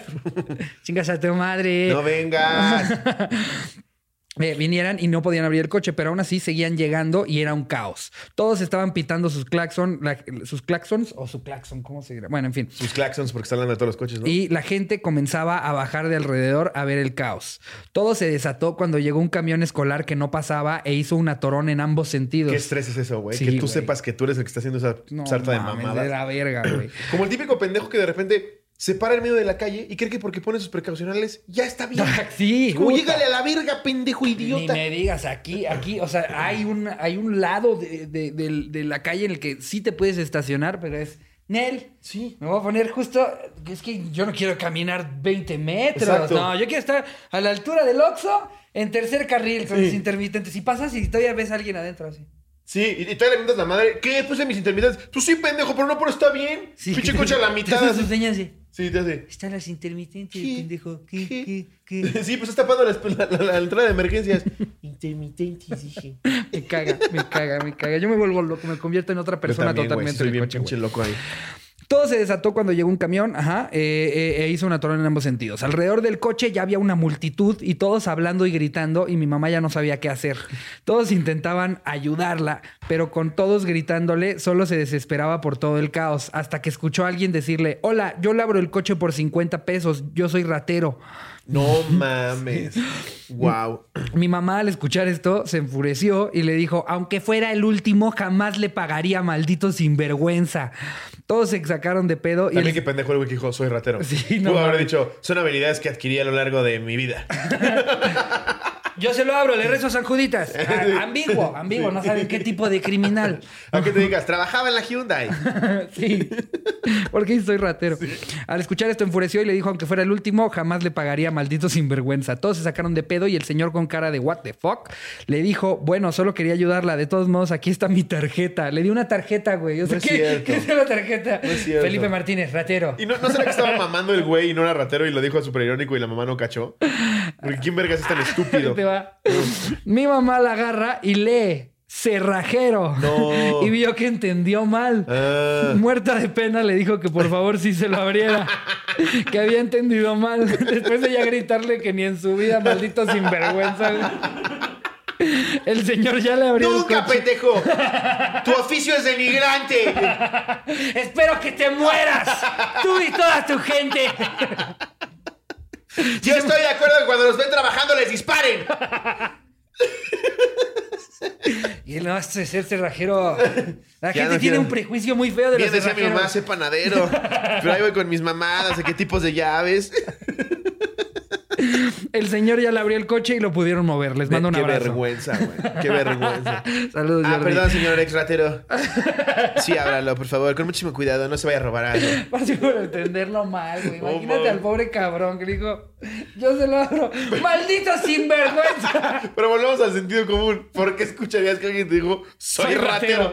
*laughs* chingas a tu madre. No vengas. *laughs* Eh, vinieran y no podían abrir el coche, pero aún así seguían llegando y era un caos. Todos estaban pitando sus claxon, la- sus claxons o su claxon, ¿cómo se dirá? Bueno, en fin. Sus claxons porque están de todos los coches, ¿no? Y la gente comenzaba a bajar de alrededor a ver el caos. Todo se desató cuando llegó un camión escolar que no pasaba e hizo un atorón en ambos sentidos. ¿Qué estrés es eso, güey? Sí, que tú güey. sepas que tú eres el que está haciendo esa No sarta de mamadas. de la verga, güey. Como el típico pendejo que de repente se para en medio de la calle y cree que porque pone sus precaucionales ya está bien. *laughs* sí, Es como, llégale a la verga, pendejo Ni idiota. me digas, aquí, aquí, o sea, hay un, hay un lado de, de- de- de la calle en el que sí te puedes estacionar, pero es, Nel, Sí. me voy a poner justo, es que yo no quiero caminar 20 metros, Exacto. no, yo quiero estar a la altura del Oxxo en tercer carril con Sí. los intermitentes. Y pasas y todavía ves a alguien adentro así. Sí, y, y todavía le preguntas a la madre, ¿qué puse mis intermitentes? Tú sí, pendejo, pero no, pero está bien. Pinche coche a la *laughs* mitad. Sus así. Sí, te hace. Están las intermitentes, ¿Qué? pendejo. ¿Qué, ¿Qué? qué, qué? *laughs* Sí, pues está tapando la, la- la- la entrada de emergencias. Intermitentes, dije. Me caga, me caga, me caga. Yo me vuelvo loco, me convierto en otra persona Yo también, totalmente soy bien coche, pinche güey. loco ahí. Todo se desató cuando llegó un camión, ajá, eh, eh, e hizo una torre en ambos sentidos. Alrededor del coche ya había una multitud y todos hablando y gritando y mi mamá ya no sabía qué hacer. Todos intentaban ayudarla, pero con todos gritándole solo se desesperaba por todo el caos, hasta que escuchó a alguien decirle, hola, yo le abro el coche por 50 pesos, yo soy ratero. No *laughs* mames. Wow. Mi mamá al escuchar esto se enfureció y le dijo, aunque fuera el último, jamás le pagaría maldito sinvergüenza. Todos se sacaron de pedo y También el- qué pendejo el güey que dijo, soy ratero. *laughs* Sí, no Pudo haber dicho, son habilidades que adquirí a lo largo de mi vida. *laughs* Yo se lo abro, le rezo a San Juditas. *laughs* Ah, ambiguo, ambiguo, no saben qué tipo de criminal. Aunque te digas, trabajaba en la Hyundai. *laughs* sí, porque soy ratero. Al escuchar esto enfureció y le dijo, aunque fuera el último, jamás le pagaría maldito sinvergüenza. Todos se sacaron de pedo y el señor con cara de what the fuck le dijo, bueno, solo quería ayudarla. De todos modos, aquí está mi tarjeta. Le di una tarjeta, güey. O sea, ¿qué, ¿qué, es la tarjeta? Felipe Martínez, ratero. ¿Y no, no será que estaba *laughs* mamando el güey y no era ratero y lo dijo a super irónico y la mamá no cachó? Porque ¿quién vergas es tan estúpido? Mi mamá la agarra y lee cerrajero. *laughs* Y vio que entendió mal. Ah. Muerta de pena le dijo que por favor sí se lo abriera. que había entendido mal. Después de ya gritarle que ni en su vida, maldito sinvergüenza. El señor ya le abrió ¡Nunca, el pendejo! ¡Tu oficio es denigrante! ¡Espero que te mueras! ¡Tú y toda tu gente! Yo estoy de acuerdo que cuando los ven trabajando les disparen. *laughs* Y él no hace ser cerrajero. La gente tiene un prejuicio muy feo de los cerrajeros. mi mamá, sé panadero. Pero ahí voy con mis mamadas, de qué tipos de llaves. El señor ya le abrió el coche y lo pudieron mover. Les mando un abrazo. Qué vergüenza, güey. Qué vergüenza. *laughs* Saludos, Ah, perdón, señor ex ratero. Sí, ábralo, por favor. Con muchísimo cuidado. No se vaya a robar algo. *laughs* Pase por entenderlo mal, güey. Imagínate al pobre cabrón que dijo... Yo se lo abro. ¡Maldito sinvergüenza! *laughs* Pero volvemos al sentido común. ¿Por qué escucharías que alguien te dijo... Soy, ratero.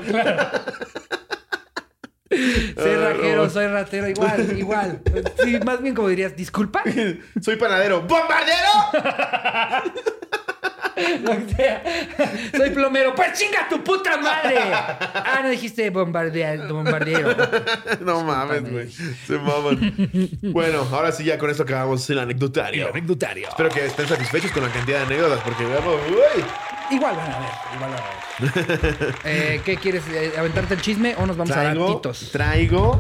Soy ratero, soy ratero, igual, *laughs* igual. Sí, más bien como dirías, disculpa. *laughs* soy panadero. ¡Bombardero! *laughs* Soy plomero. Pues chinga tu puta madre. Ah, no dijiste bombardeo. No mames, güey. Se maman. Bueno, ahora sí, ya con esto acabamos el anecdotario. El anecdotario. Espero que estén satisfechos con la cantidad de anécdotas, porque veamos, Igual van a ver, igual van a ver. eh, ¿Qué quieres? Eh, ¿Aventarte el chisme o nos vamos a dar titos? Traigo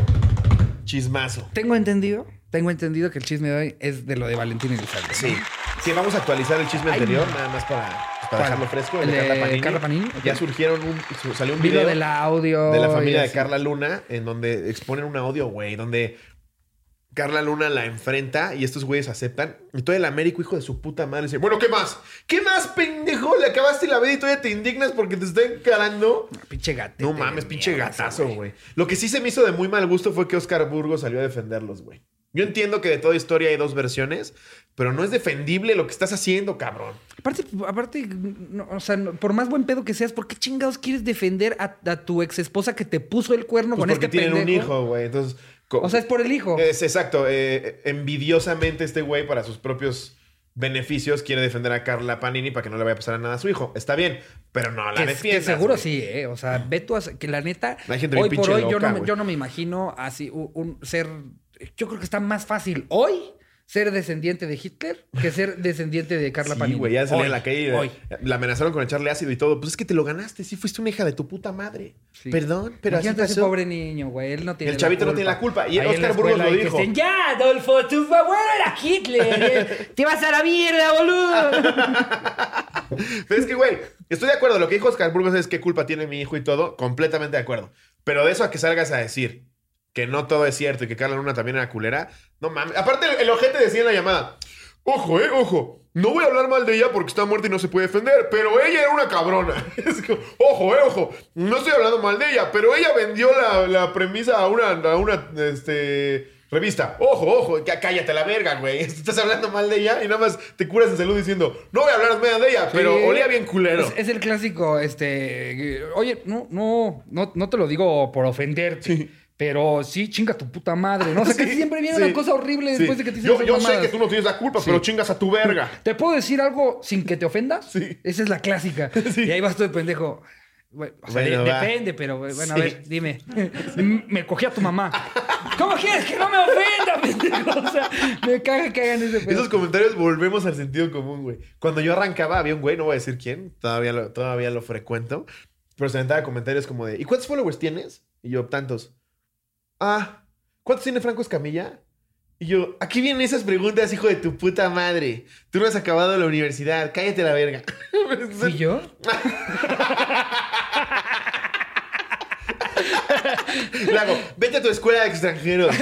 chismazo. Tengo entendido, tengo entendido que el chisme de hoy es de lo de Valentín Elizalde. Sí. Sí, vamos a actualizar el chisme anterior, nada más para, para dejarlo fresco. El, de Carla Panini. Ya surgieron un, salió un video, del audio de la familia de Carla Luna, en donde exponen un audio, güey, donde Carla Luna la enfrenta y estos güeyes aceptan. Y todo el Américo, hijo de su puta madre, dice: Bueno, ¿qué más? ¿Qué más, pendejo? Le acabaste la vida y todavía te indignas porque te está encarando. pinche gato. No mames, pinche gatazo, güey. Lo que sí se me hizo de muy mal gusto fue que Oscar Burgos salió a defenderlos, güey. Yo entiendo que de toda historia hay dos versiones, pero no es defendible lo que estás haciendo, cabrón. Aparte, aparte o sea, por más buen pedo que seas, ¿por qué chingados quieres defender a, tu ex esposa que te puso el cuerno pues con porque este tienen un hijo, güey. Entonces. O sea, es por el hijo. Es exacto. Eh, envidiosamente, este güey, para sus propios beneficios, quiere defender a Carla Panini para que no le vaya a pasar nada a su hijo. Está bien, pero no la defiendas. seguro sí, ¿eh? O sea, ve tú a, que la neta. hoy por hoy, yo, no, yo no me imagino así un ser yo creo que está más fácil hoy ser descendiente de Hitler que ser *laughs* descendiente de Carla sí, güey, ya salió en la calle. Hoy. La amenazaron con echarle ácido y todo. Pues es que te lo ganaste. Sí, fuiste una hija de tu puta madre. Perdón, pero así pasó. ese pobre niño, güey. Él no tiene El chavito no tiene la culpa. Y Oscar Burgos lo dijo. Dicen, ya, Adolfo, tu abuelo era Hitler. *laughs* te vas a la mierda, boludo. *laughs* pero es que, güey, estoy de acuerdo. Lo que dijo Oscar Burgos es qué culpa tiene mi hijo y todo. Completamente de acuerdo. Pero de eso a que salgas a decir que no todo es cierto y que Carla Luna también era culera. No mames. Aparte, el, ojete decía en la llamada: Ojo, eh, ojo. No voy a hablar mal de ella porque está muerta y no se puede defender, pero ella era una cabrona. *laughs* ojo, eh, ojo. No estoy hablando mal de ella, pero ella vendió la, premisa a una, a una este, revista. Ojo, ojo, cállate la verga, güey. *laughs* Estás hablando mal de ella y nada más te curas en salud diciendo, no voy a hablar mal de ella, pero olía bien culero. Es, el clásico, este. Oye, no, no, no, no te lo digo por ofenderte. Sí. Pero sí, chinga tu puta madre, ¿no? O sea, que *laughs* siempre viene una cosa horrible después de que te dicen Yo, yo sé que tú no tienes la culpa, pero chingas a tu verga. *laughs* ¿Te puedo decir algo sin que te ofendas? Sí. Esa es la clásica. *laughs* Y ahí vas tú de pendejo. o sea, depende, pero bueno, a ver, dime. me cogí a tu mamá. ¿Cómo quieres que no me ofenda, pendejo? O sea, me caga que hagan ese pedo. Esos comentarios volvemos al sentido común, güey. Cuando yo arrancaba, había un güey, no voy a decir quién, todavía lo, todavía lo frecuento, pero se aventaba comentarios como de, ¿y cuántos followers tienes? Y yo, tantos ah, ¿cuántos tiene Franco Escamilla? Y yo, aquí vienen esas preguntas, hijo de tu puta madre. Tú no has acabado la universidad, cállate la verga. *laughs* ¿Y yo? Le hago, vete a tu escuela de extranjeros.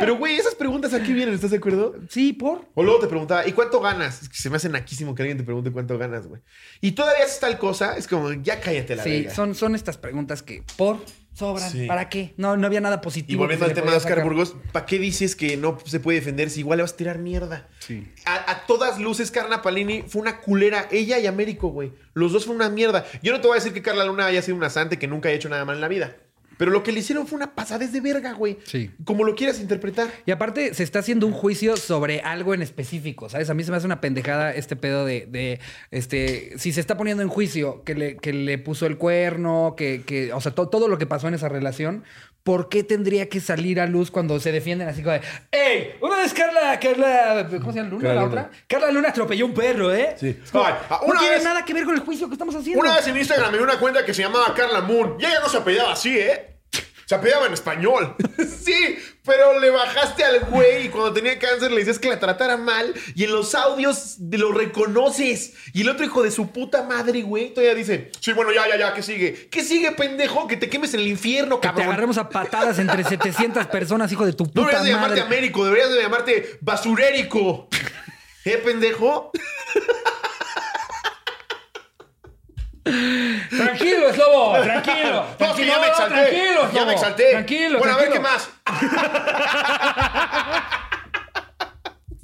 Pero, güey, esas preguntas aquí vienen, ¿estás de acuerdo? Sí, por. O luego te preguntaba, ¿y cuánto ganas? Es que se me hace naquísimo que alguien te pregunte cuánto ganas, güey. Y todavía haces tal cosa, es como, ya cállate la Sí, verga. son, son estas preguntas que por sobran. Sí. ¿Para qué? No, no había nada positivo. Y volviendo al tema de Oscar sacar. Burgos, ¿para qué dices que no se puede defender si igual le vas a tirar mierda? Sí. A, a todas luces, Carla Palini fue una culera. Ella y Américo, güey. Los dos fueron una mierda. Yo no te voy a decir que Carla Luna haya sido una santa que nunca haya hecho nada mal en la vida. Pero lo que le hicieron fue una pasadez de verga, güey. Sí. Como lo quieras interpretar. Y aparte, se está haciendo un juicio sobre algo en específico, ¿sabes? A mí se me hace una pendejada este pedo de, de, este, si se está poniendo en juicio que le, que le puso el cuerno, que, que o sea, to- todo lo que pasó en esa relación, ¿por qué tendría que salir a luz cuando se defienden así como de, ¡Ey! Una vez Carla, Carla, ¿cómo se llama? ¿Luna? Carla la Luna. otra. Carla Luna atropelló un perro, ¿eh? Sí. Es como, Ay, ah, no una tiene vez- nada que ver con el juicio que estamos haciendo. Una vez en Instagram me dio una cuenta que se llamaba Carla Moon. Y ella no se apellidaba así, ¿eh? Se apellidaba en español. *laughs* sí, pero le bajaste al güey y cuando tenía cáncer le dices que la tratara mal y en los audios lo reconoces. Y el otro hijo de su puta madre, güey, todavía dice, sí, bueno, ya, ya, ya, ¿qué sigue? ¿Qué sigue, pendejo? Que te quemes en el infierno, Que te cabrón. agarremos a patadas entre *laughs* 700 personas, hijo de tu No puta deberías de llamarte madre. Américo, deberías de llamarte Basurérico. *laughs* ¿Eh, pendejo? Tranquilo, Slobo, tranquilo. No, que ya me exalté. Tranquilo, ya me exalté. Tranquilo, Bueno, a ver qué tranquilo. más.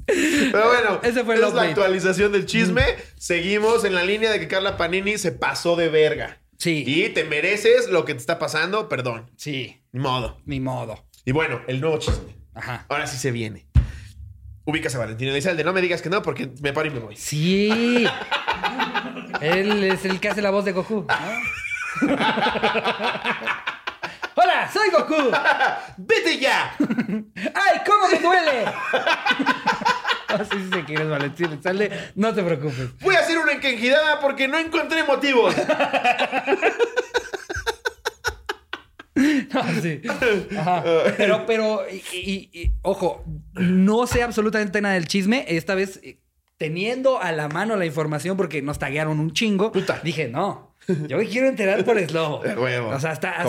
Pero bueno, Ese fue el es la actualización del chisme. Seguimos en la línea de que Carla Panini se pasó de verga. Sí. Y te mereces lo que te está pasando, perdón. Sí, Ni modo. ni modo. Y bueno, el nuevo chisme. Ajá. Ahora sí se viene. Ubicas a Valentín Elizalde. No me digas que no, porque me paro y me voy. Sí. *laughs* Él es el que hace la voz de Goku. ¿no? *laughs* Hola, soy Goku. ¡Vete ya! ¡Ay, cómo me duele! Así *laughs* sí sé que eres Valentín. Sale, no te preocupes. Voy a hacer una enquenjidada porque no encontré motivos. No, *laughs* sí. Ajá. Pero, pero, y, y- y, ojo, no sé absolutamente nada del chisme. Esta vez, eh, teniendo a la mano la información, porque nos taguearon un chingo, Puta. dije, no. Yo me quiero enterar por Slobo. *laughs* De huevo. O sea, hasta,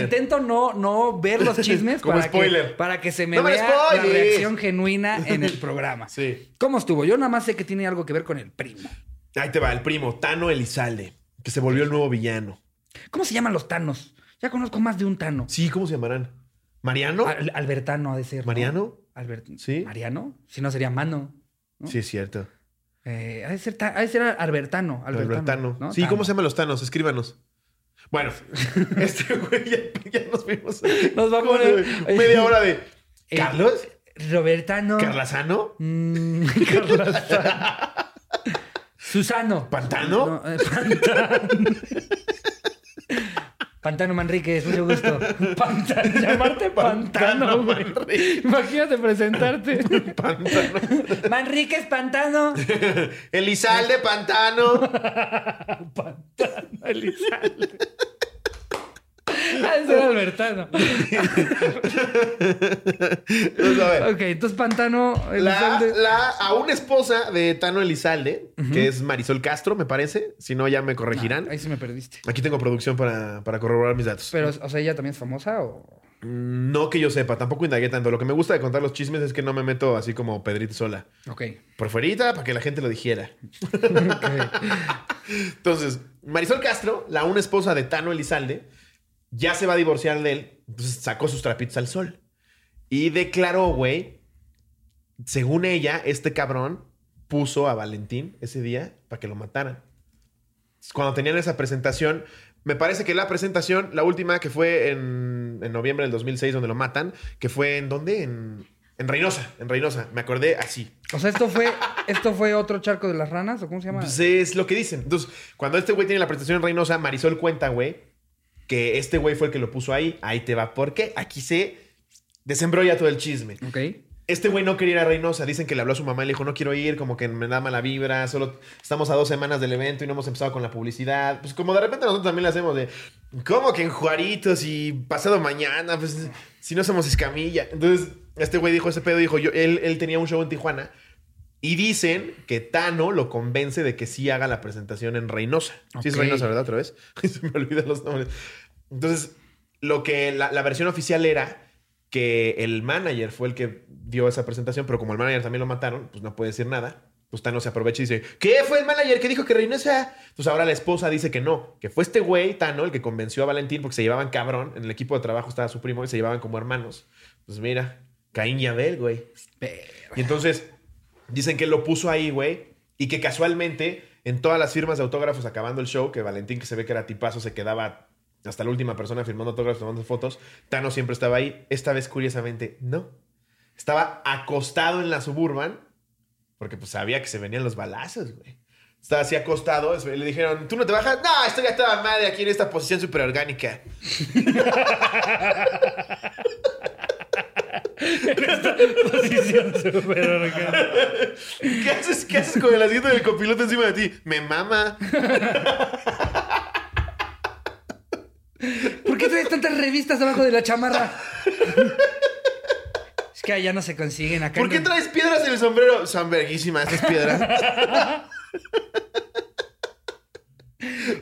intento no, no ver los *laughs* chismes Como para, spoiler. Que, para que se me ¡No me vea la reacción genuina en el *laughs* programa. Sí. ¿Cómo estuvo? Yo nada más sé que tiene algo que ver con el primo. Ahí te va, el primo, Tano Elizalde, que se volvió el nuevo villano. ¿Cómo se llaman los tanos? Ya conozco más de un tano. Sí, ¿cómo se llamarán? ¿Mariano? Al- Albertano ha de ser. ¿no? ¿Mariano? Albert- Sí. ¿Mariano? Si no sería Mano. ¿No? Sí, es cierto. Eh, ha, de ser ha de ser Albertano. Albertano. Albertano. ¿no? Sí, Tano. ¿cómo se llaman los Tanos? Escríbanos. Bueno, *laughs* este güey ya, ya nos vimos. Nos va a ¿Cómo poner- Media hora de. Eh, ¿Carlos? Robertano. ¿Carlasano? Mm, *laughs* Carlasano. Susano. ¿Pantano? No, eh, Pantano. *laughs* Pantano Manríquez, mucho gusto. *laughs* Pantano, llamarte Pantano, güey. Imagínate presentarte. *laughs* Pantano. Manríquez *laughs* Pantano. Elizalde Pantano. Pantano, Elizalde. *laughs* Ah, ese era Albertano. *laughs* Vamos a ver. Ok, entonces Pantano, La, Elizalde. la, a una esposa de Tano Elizalde, que es Marisol Castro, me parece. Si no, ya me corregirán. Ahí sí me perdiste. Aquí tengo producción para, para corroborar mis datos. Pero, o sea, ella también es famosa o. No que yo sepa, tampoco indagué tanto. Lo que me gusta de contar los chismes es que no me meto así como Pedrito sola. Ok. Por fuerita, para que la gente lo dijera. *laughs* Entonces, Marisol Castro, la una esposa de Tano Elizalde, ya se va a divorciar de él. Entonces sacó sus trapitos al sol. Y declaró, güey, según ella, este cabrón puso a Valentín ese día para que lo mataran. Cuando tenían esa presentación, me parece que la presentación, la última que fue en, en noviembre del 2006, donde lo matan, que fue en dónde? En, en Reynosa, en Reynosa. Me acordé así. O sea, esto fue, esto fue otro charco de las ranas, ¿o cómo se llama? Pues es lo que dicen. Entonces, cuando este güey tiene la presentación en Reynosa, Marisol cuenta, güey, que este güey fue el que lo puso ahí. Ahí te va. Porque aquí se desembrolla todo el chisme. Ok. Este güey no quería ir a Reynosa. Dicen que le habló a su mamá y le dijo, no quiero ir, como que me da mala vibra. Solo estamos a dos semanas del evento y no hemos empezado con la publicidad. Pues como de repente nosotros también le hacemos de, ¿cómo que en Juaritos y pasado mañana? Pues si no somos escamilla. Entonces, este güey dijo ese pedo, dijo, yo, él, él tenía un show en Tijuana. Y dicen que Tano lo convence de que sí haga la presentación en Reynosa. Sí es. Reynosa, ¿verdad? Otra vez. *laughs* Se me olvidan los nombres. Entonces, lo que la, la versión oficial era que el manager fue el que dio esa presentación, pero como el manager también lo mataron, pues no puede decir nada. Pues Tano se aprovecha y dice, ¿qué fue el manager que dijo que Reynosa? Pues ahora la esposa dice que no, que fue este güey, Tano, el que convenció a Valentín porque se llevaban cabrón. En el equipo de trabajo estaba su primo y se llevaban como hermanos. Pues mira, Caín y Abel, güey. Y entonces dicen que lo puso ahí, güey, y que casualmente en todas las firmas de autógrafos acabando el show, que Valentín, que se ve que era tipazo, se quedaba hasta la última persona firmando autógrafos, tomando fotos. Tano siempre estaba ahí. Esta vez, curiosamente, no. Estaba acostado en la suburban, porque pues sabía que se venían los balazos, güey. Estaba así acostado, le dijeron, ¿tú no te bajas? No, estoy ya toda madre aquí en esta posición súper orgánica. *laughs* Posición súper. ¿Qué haces, ¿Qué haces con el asiento del copiloto encima de ti? Me mama. ¿Por qué traes tantas revistas abajo de la chamarra? Es que allá no se consiguen acá. ¿Por qué traes piedras en el sombrero? Son verguísimas estas piedras.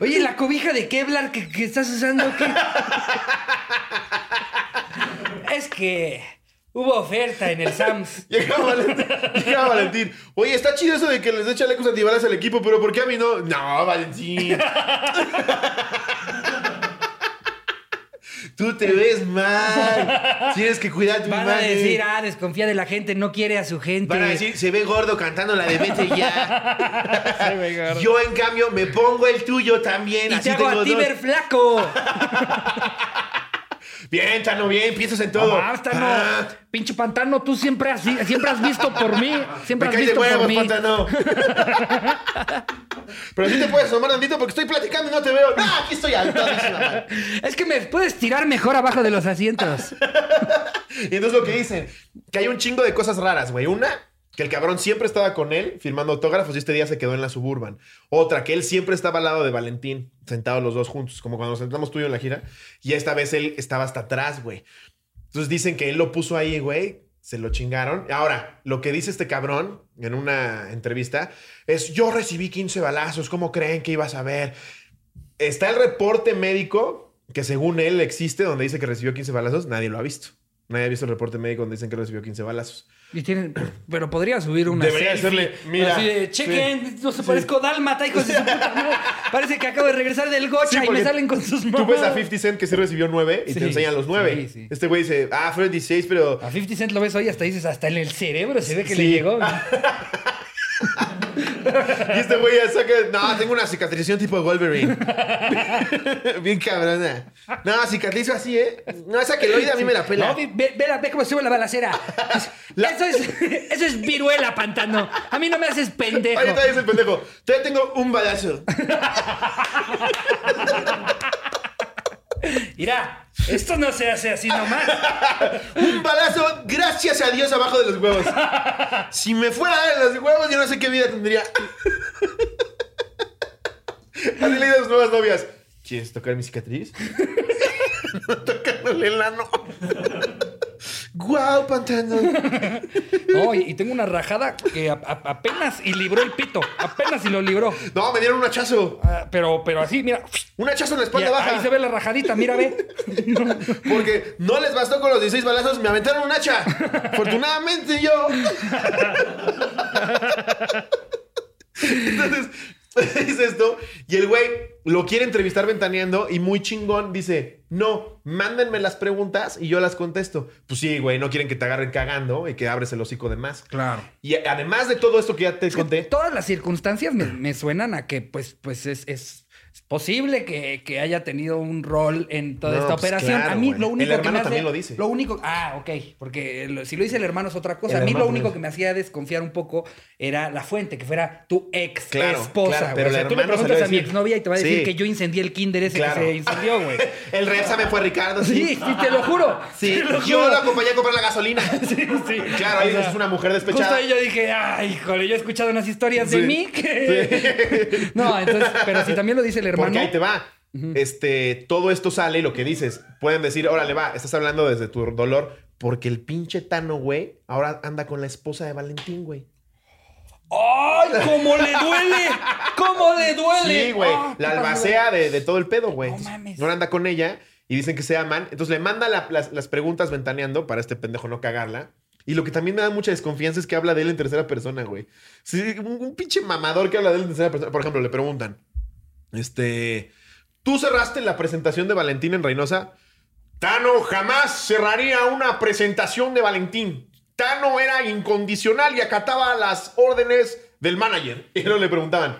Oye, la cobija de Kevlar que, que estás usando, ¿qué? Es que hubo oferta en el Sams. *laughs* Llega Valentín. Oye, está chido eso de que les dé chalecos antibalas al equipo, pero ¿por qué a mí no? No, Valentín. *laughs* Tú te ves mal. Tienes que cuidar tu Van a imagen. decir, ah, desconfía de la gente, no quiere a su gente. Van a decir, se ve gordo cantando la de vete ya. *laughs* Se ve gordo. Yo, en cambio, me pongo el tuyo también. y así te hago tengo a ti dos. ver flaco. Bien, Tano, bien, piensas en todo. No, basta, no. Ah, Pinche pantano, tú siempre has, siempre has visto por mí. Siempre me has caes de visto por huevos, mí. Pantano. *laughs* Pero sí te puedes asomar tantito porque estoy platicando y no te veo. No, aquí estoy al todísima madre. Es que me puedes tirar mejor abajo de los asientos. *laughs* Y entonces lo que dicen, que hay un chingo de cosas raras, güey. Una, que el cabrón siempre estaba con él firmando autógrafos y este día se quedó en la suburban. Otra, que él siempre estaba al lado de Valentín, sentados los dos juntos, como cuando nos sentamos tú y yo en la gira. Y esta vez él estaba hasta atrás, güey. Entonces dicen que él lo puso ahí, güey. Se lo chingaron. Ahora, lo que dice este cabrón en una entrevista es: Yo recibí 15 balazos, ¿cómo creen que ibas a ver? Está el reporte médico que según él existe, donde dice que recibió 15 balazos. Nadie lo ha visto. Nadie ha visto el reporte médico donde dicen que recibió 15 balazos. Y tienen, pero podría subir una Debería selfie. hacerle, mira, Así de, chequen, no se parezco dálmata, hijos de su puta madre. *laughs* Parece que acabo de regresar del gocha y me porque salen con sus manos. Tú ves a 50 Cent que sí recibió 9 y Sí, te enseñan los 9. sí, sí. Este güey dice, ah, fueron 16, pero A 50 Cent lo ves hoy hasta dices, hasta en el cerebro se ve que Sí. le llegó. *laughs* Y este güey ya saca. No, tengo una cicatrización tipo Wolverine. *laughs* Bien cabrona. No, cicatrizo así, ¿eh? No, esa queloide a mí me la pela. No, ve, ve, ve la- ve cómo sube la balacera. Eso, es, eso es viruela, pantano. A mí no me haces pendejo. Ahí está, el pendejo. Todavía tengo un balazo. Mira, esto no se hace así nomás. *laughs* Un balazo, gracias a Dios, abajo de los huevos. *laughs* Si me fuera de los huevos, yo no sé qué vida tendría. *laughs* Así le a sus nuevas novias. ¿Quieres tocar mi cicatriz? Tocándole el ano. ¡Guau, pantano! *laughs* No, y, y tengo una rajada que a- a- apenas y libró el pito. Apenas y lo libró. No, me dieron un hachazo. Ah, pero, pero así, mira. Un hachazo en la Y espalda baja. ahí se ve la rajadita, mira, ve. *laughs* Porque no les bastó con los 16 balazos, me aventaron un hacha. *laughs* Afortunadamente yo. Entonces, dice esto. Y el güey lo quiere entrevistar ventaneando y muy chingón dice: No, mándenme las preguntas y yo las contesto. Pues sí, güey, no quieren que te agarren cagando y que abres el hocico de más. Claro. Y además de todo esto que ya te conté. Todas las circunstancias me, me suenan a que, pues, pues es, es posible que, que haya tenido un rol en toda No, esta pues operación. claro, a mí güey. lo único El que hermano me hace- también lo dice. Lo único, ah, ok, porque lo- si lo dice el hermano es otra cosa. El a mí lo único que me hacía desconfiar un poco era la fuente, que fuera tu ex Claro, esposa. claro, pero o sea, tú le preguntas a a mi exnovia y te va a decir Sí. que yo incendié el kinder ese que se incendió, güey. *laughs* El me fue Ricardo. Sí, sí, te lo juro. Sí, Te lo yo lo acompañé a comprar la gasolina. *laughs* Sí, sí. Claro, ahí O sea, es una mujer Justo despechada. ahí yo dije, ay, híjole, yo he escuchado unas historias de mí que... *laughs* No, entonces, pero si también lo dice el hermano... Porque ahí te va. Este, todo esto sale y lo que dices, pueden decir, órale, va, estás hablando desde tu dolor, porque el pinche Tano, güey, ahora anda con la esposa de Valentín, güey. ¡Ay, cómo le duele! ¿Cómo le duele? Sí, güey. Ah, la ¿qué pasó, albacea de, de todo el pedo, güey. No mames. Ahora anda con ella y dicen que se aman. Entonces le manda la- las, las preguntas ventaneando para este pendejo no cagarla. Y lo que también me da mucha desconfianza es que habla de él en tercera persona, güey. Sí, un, un pinche mamador que habla de él en tercera persona. Por ejemplo, le preguntan, este, ¿tú cerraste la presentación de Valentín en Reynosa? Tano jamás cerraría una presentación de Valentín. Tano era incondicional y acataba las órdenes del manager. *laughs* Y luego le preguntaban,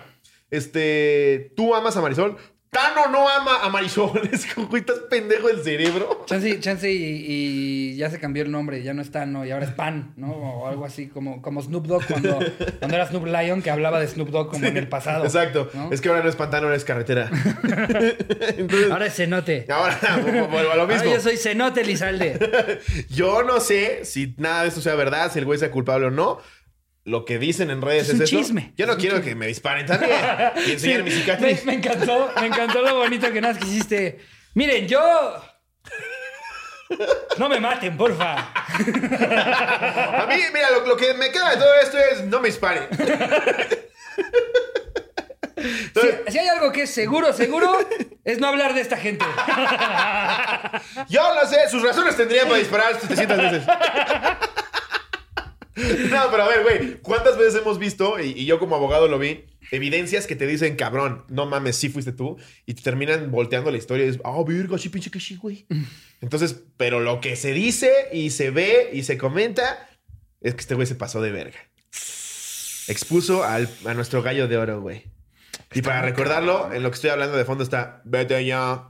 este, ¿tú amas a Marisol? Tano no ama a Marisol. *laughs* Es como, estás pendejo del cerebro. Chance, chance y, y ya se cambió el nombre, ya no es Tano y ahora es Pan, ¿no? O algo así, como, como Snoop Dogg cuando, cuando era Snoop Lion, que hablaba de Snoop Dogg como en el pasado. Exacto. ¿no? Es que ahora no es pantano, ahora es carretera. *laughs* Entonces, Ahora es Cenote. ahora *laughs* vuelvo a lo Ahora mismo. yo soy Cenote Lizalde. Yo no sé si nada de esto sea verdad, si el güey sea culpable o no. Lo que dicen en redes Es es, un eso. chisme. Yo no quiero que me disparen también. Y *laughs* enseñar mi me, cicatriz. me encantó, me encantó lo bonito que nada quisiste. Miren, yo. No me maten, porfa. *laughs* A mí, mira, lo, lo que me queda de todo esto es no me disparen. Si, si hay algo que es seguro, seguro, es no hablar de esta gente. Yo lo sé, sus razones tendrían para disparar *laughs* 700 veces. No, pero a ver, güey, ¿cuántas veces hemos visto, y, y yo como abogado lo vi, evidencias que te dicen, cabrón, no mames, sí fuiste tú, y te terminan volteando la historia y dices, ah, verga, sí, pinche que sí, güey. Entonces, pero lo que se dice y se ve y se comenta es que este güey se pasó de verga. Expuso al- a nuestro gallo de oro, güey. Y para recordarlo, en lo que estoy hablando de fondo está, vete ya.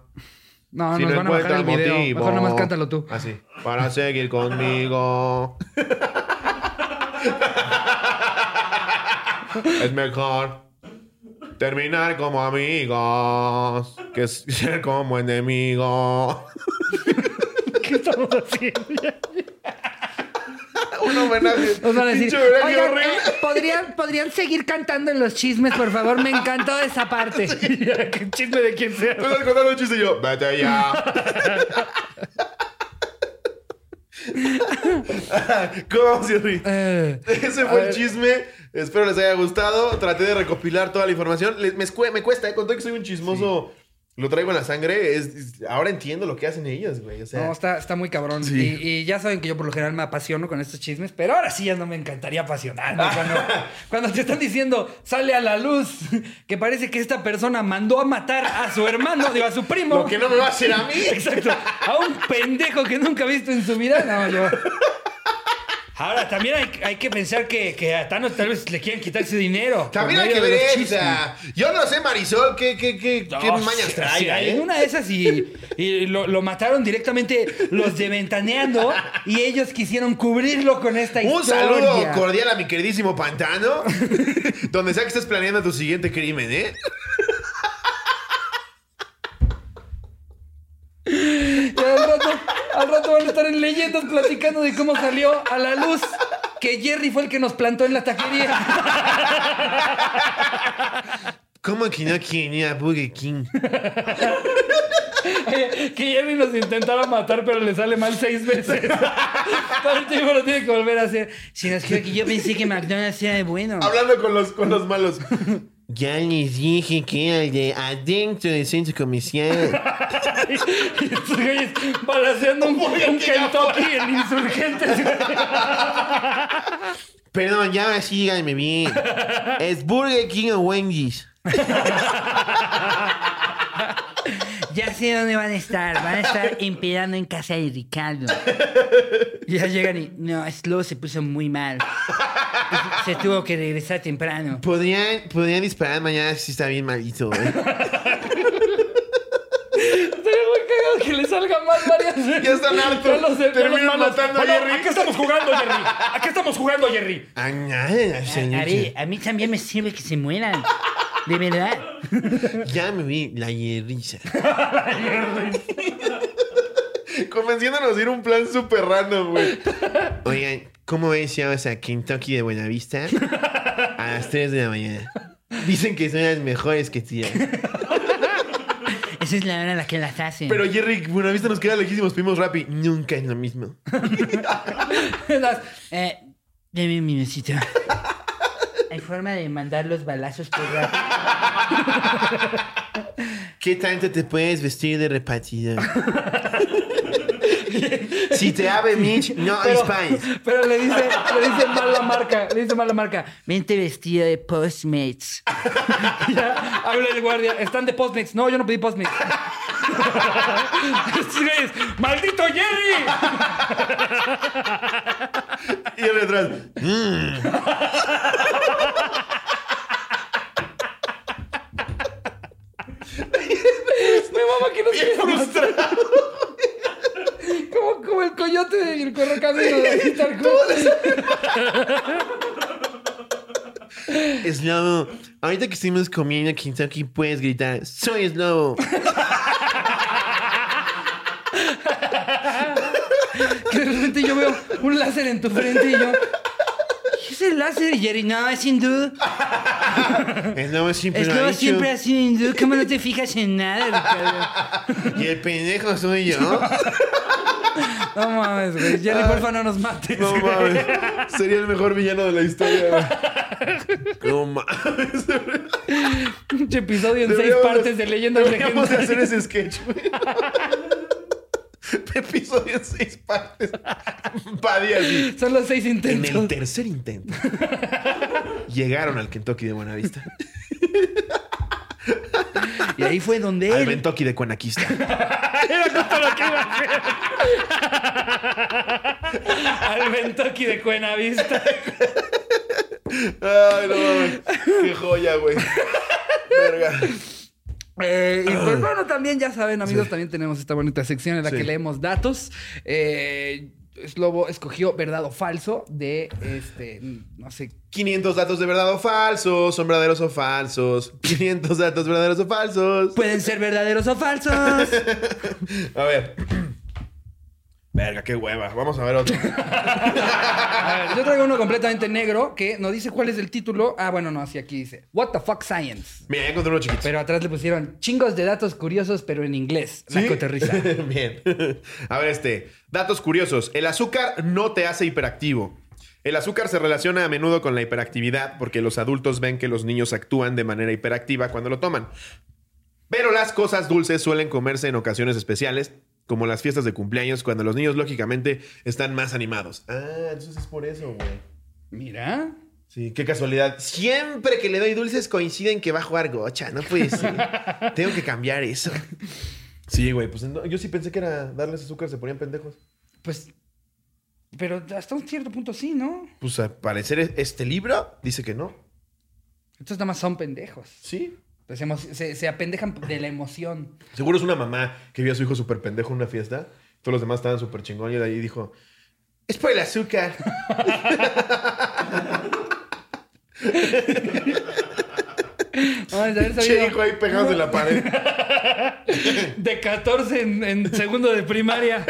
No, Si nos no van a bajar el video. motivo. Mejor nomás cántalo tú. Así. Para seguir conmigo. *laughs* es mejor terminar como amigos que ser como enemigos. ¿Qué estamos haciendo? Un homenaje. Nos van a decir, "Oigan, horrible. eh, ¿podrían, ¿podrían seguir cantando en los chismes, por favor? Me encantó esa parte. *laughs* ¿Qué chisme de quién sea? Tú estás contando un chiste y yo, vete ya. *laughs* *laughs* ¿Cómo vamos, Jerry? Eh, Ese fue el ver. chisme. Espero les haya gustado. Traté de recopilar toda la información. Les- me, cuesta, ¿eh? Con todo que soy un chismoso, lo traigo en la sangre. Es, es- ahora entiendo lo que hacen ellos, güey. O sea, no, está, está muy cabrón. Sí. Y, y ya saben que yo por lo general me apasiono con estos chismes, pero ahora sí ya no me encantaría apasionarme. *laughs* Cuando, cuando te están diciendo, sale a la luz, que parece que esta persona mandó a matar a su hermano, digo, a su primo. *laughs* lo que no me va a hacer a mí. *laughs* Exacto. A un pendejo que nunca ha visto en su vida. No, yo. Ahora, también hay, hay que pensar que, que a Thanos tal vez le quieren quitar ese dinero. También hay que ver, sea, yo no sé, Marisol, qué, qué, qué, qué No, mañas sí, traiga, sí, ¿eh? Una de esas y, y lo, lo mataron directamente los de Ventaneando y ellos quisieron cubrirlo con esta Un historia. saludo cordial a mi queridísimo Pantano. *laughs* donde sea que estés planeando tu siguiente crimen, ¿eh? Y al rato, al rato van a estar en leyendas platicando de cómo salió a la luz que Jerry fue el que nos plantó en la taquería. ¿Cómo que no quería Burger King? *laughs* que Jerry nos intentaba matar, pero le sale mal seis veces. Todo el tiempo lo tiene que volver a hacer. Si nos creo que yo pensé que McDonald's era de bueno. Hablando con los, con los malos. Ya les dije que era el de adentro del centro comercial. Y estos güeyes balanceando un, un Kentucky en insurgentes. Perdón, ya ahora sí díganme bien. ¿Es Burger King o Wendy's? *laughs* Ya sé dónde van a estar. Van a estar *laughs* empedando en casa de Ricardo. Y ya llegan y. No, Slow se puso muy mal. Se tuvo que regresar temprano. Podrían, podrían disparar mañana si está bien malito, ¿eh? Sería muy cagado que le salga mal varias veces. Ya están hartos. Ya los- los matando a Jerry. ¿A qué estamos jugando, Jerry? ¿A qué estamos jugando, Jerry? Nada, señor. A ver, a mí también me sirve que se mueran. De verdad. Ya me vi la hierriza. *laughs* Convenciéndonos de ir a un plan súper random, güey. Oigan, ¿cómo ven si vamos a Kentucky de Buenavista? A las 3 de la mañana. Dicen que son las mejores que tiran. Esa es la hora en la que las hacen. Pero Jerry, Buenavista nos queda lejísimos. Pedimos Rappi. Nunca es lo mismo. *laughs* Las- eh, deme un minutito. ¿Hay forma de mandar los balazos por rápido? *laughs* ¿Qué tanto te puedes vestir de repartidor? *laughs* si te abre Mitch, no hay Spice. Pero le dice, le dice mal la marca, le dice mal la marca. Vente vestida de Postmates. *laughs* ya habla el guardia. Están de Postmates. No, yo no pedí Postmates. ¡Maldito Jerry! Y él detrás. Mm". Me mama que no se frustrado. como, como el coyote y el correcamino de Star Slobo, ahorita que estuvimos comiendo aquí puedes gritar, soy Slobo. *laughs* que de repente yo veo un láser en tu frente y yo... ¿Qué es el láser, Jerry? No, es hindú. Slobo siempre Es lo dicho. siempre ha sido hindú. ¿Cómo no te fijas en nada, Ricardo? Y el pendejo soy yo. No mames, güey. Jerry, porfa, no nos mates. No mames. Sería el mejor villano de la historia. No mames. Pinche episodio en seis partes de leyendas Deberíamos de hacer legendarias. ese sketch, güey. *laughs* Episodio en seis partes. *laughs* Padilla así. Son los seis En intentos. el tercer intento, *laughs* llegaron al Kentucky de Buenavista. Y ahí fue donde Al él... Kentucky de Cuenaquista. Era justo lo que iba a hacer. Al Bentucky de Cuenavista. Ay, no mames. Qué joya, güey. Verga. Eh, y pues bueno, también ya saben, amigos, también tenemos esta bonita sección en la Sí. que leemos datos. Eh, Slobo escogió verdad o falso de este, no sé. 500 datos de verdad o falsos. Son verdaderos o falsos. *laughs* 500 datos verdaderos o falsos. Pueden ser verdaderos o falsos. *laughs* A ver. Verga, qué hueva. Vamos a ver otro. *laughs* A ver, yo traigo uno completamente negro que no dice cuál es el título. Ah, bueno, no, así aquí dice. What the fuck science. Mira, ya encontré uno chiquito. Pero atrás le pusieron chingos de datos curiosos, pero en inglés. La ¿Sí? coterriza. *laughs* Bien. A ver, este. Datos curiosos. El azúcar no te hace hiperactivo. El azúcar se relaciona a menudo con la hiperactividad porque los adultos ven que los niños actúan de manera hiperactiva cuando lo toman. Pero las cosas dulces suelen comerse en ocasiones especiales, como las fiestas de cumpleaños, cuando los niños lógicamente están más animados. Ah, entonces es por eso, güey. Mira. Sí, qué casualidad. Siempre que le doy dulces coinciden que va a jugar gocha. No puede ser. *laughs* Tengo que cambiar eso. Sí, güey. Pues no, yo sí pensé que era darles azúcar, se ponían pendejos. Pues. Pero hasta un cierto punto sí, ¿no? Pues al parecer este libro dice que no. Estos nada más son pendejos. Sí. Pues se, se- se apendejan de la emoción. Seguro es una mamá que vio a su hijo súper pendejo en una fiesta. Todos los demás estaban súper chingón y de ahí dijo: Es por el azúcar. Vamos a ver, Che, hijo ahí pegados en la pared. de 14 en, en segundo de primaria.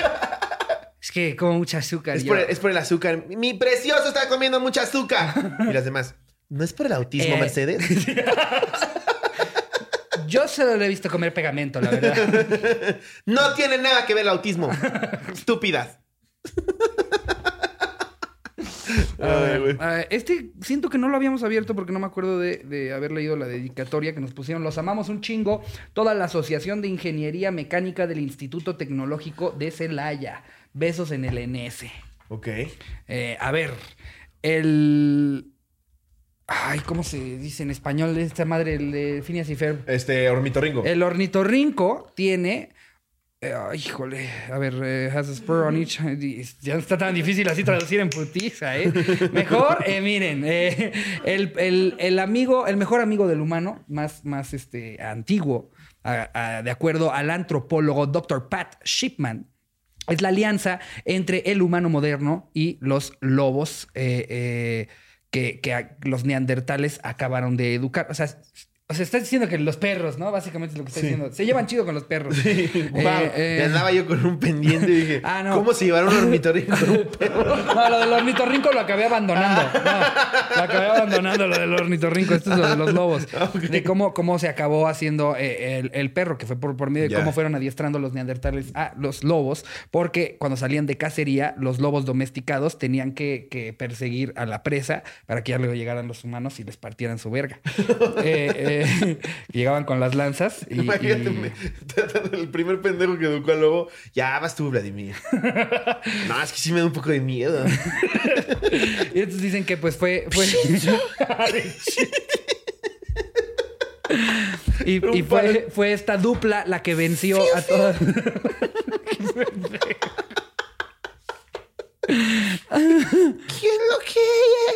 Es que como mucha azúcar. Es yo. por, el, es por el azúcar. Mi precioso está comiendo mucha azúcar. Y las demás: ¿No es por el autismo, Eh. Mercedes? *laughs* Yo solo le he visto comer pegamento, la verdad. *laughs* No tiene nada que ver el autismo. Estúpidas. *laughs* Ay, güey. Ah, este siento que no lo habíamos abierto porque no me acuerdo de, de haber leído la dedicatoria que nos pusieron. Los amamos un chingo. Toda la Asociación de Ingeniería Mecánica del Instituto Tecnológico de Celaya. Besos en el NS. Ok. Eh, a ver, el... Ay, ¿cómo se dice en español esta madre, el de Phineas y Ferb? Este, ornitorrinco. El ornitorrinco tiene... eh, ay, híjole, a ver, eh, has a spur on each... Ya está tan difícil así traducir en putiza, ¿eh? Mejor, eh, miren, eh, el, el- el amigo, el mejor amigo del humano, más, más este, antiguo, a- a- de acuerdo al antropólogo Dr. Pat Shipman, es la alianza entre el humano moderno y los lobos eh, eh, que, que los neandertales acabaron de educar. O sea, o sea, estás diciendo que los perros, ¿no? Básicamente es lo que está diciendo. Se llevan chido con los perros. *laughs* Wow. Eh, eh, andaba yo con un pendiente y dije, *laughs* Ah, no. ¿cómo se llevaron un ornitorrinco con un perro? *laughs* No, lo del ornitorrinco lo acabé abandonando. No, lo acabé abandonando, lo del ornitorrinco. Esto es lo de los lobos. Ah. De cómo, cómo se acabó haciendo eh, el, el perro, que fue por, por medio de cómo fueron adiestrando los neandertales a los lobos, porque cuando salían de cacería, los lobos domesticados tenían que, que perseguir a la presa para que ya luego llegaran los humanos y les partieran su verga. Eh, *laughs* llegaban con las lanzas. Y, Imagínate, me- el primer pendejo que educó al lobo. Ya vas tú, Vladimir. *laughs* no, es que sí me da un poco de miedo. *laughs* y entonces dicen que pues fue... fue... y y fue, fue esta dupla la que venció a todas. ¿Quién lo quiere?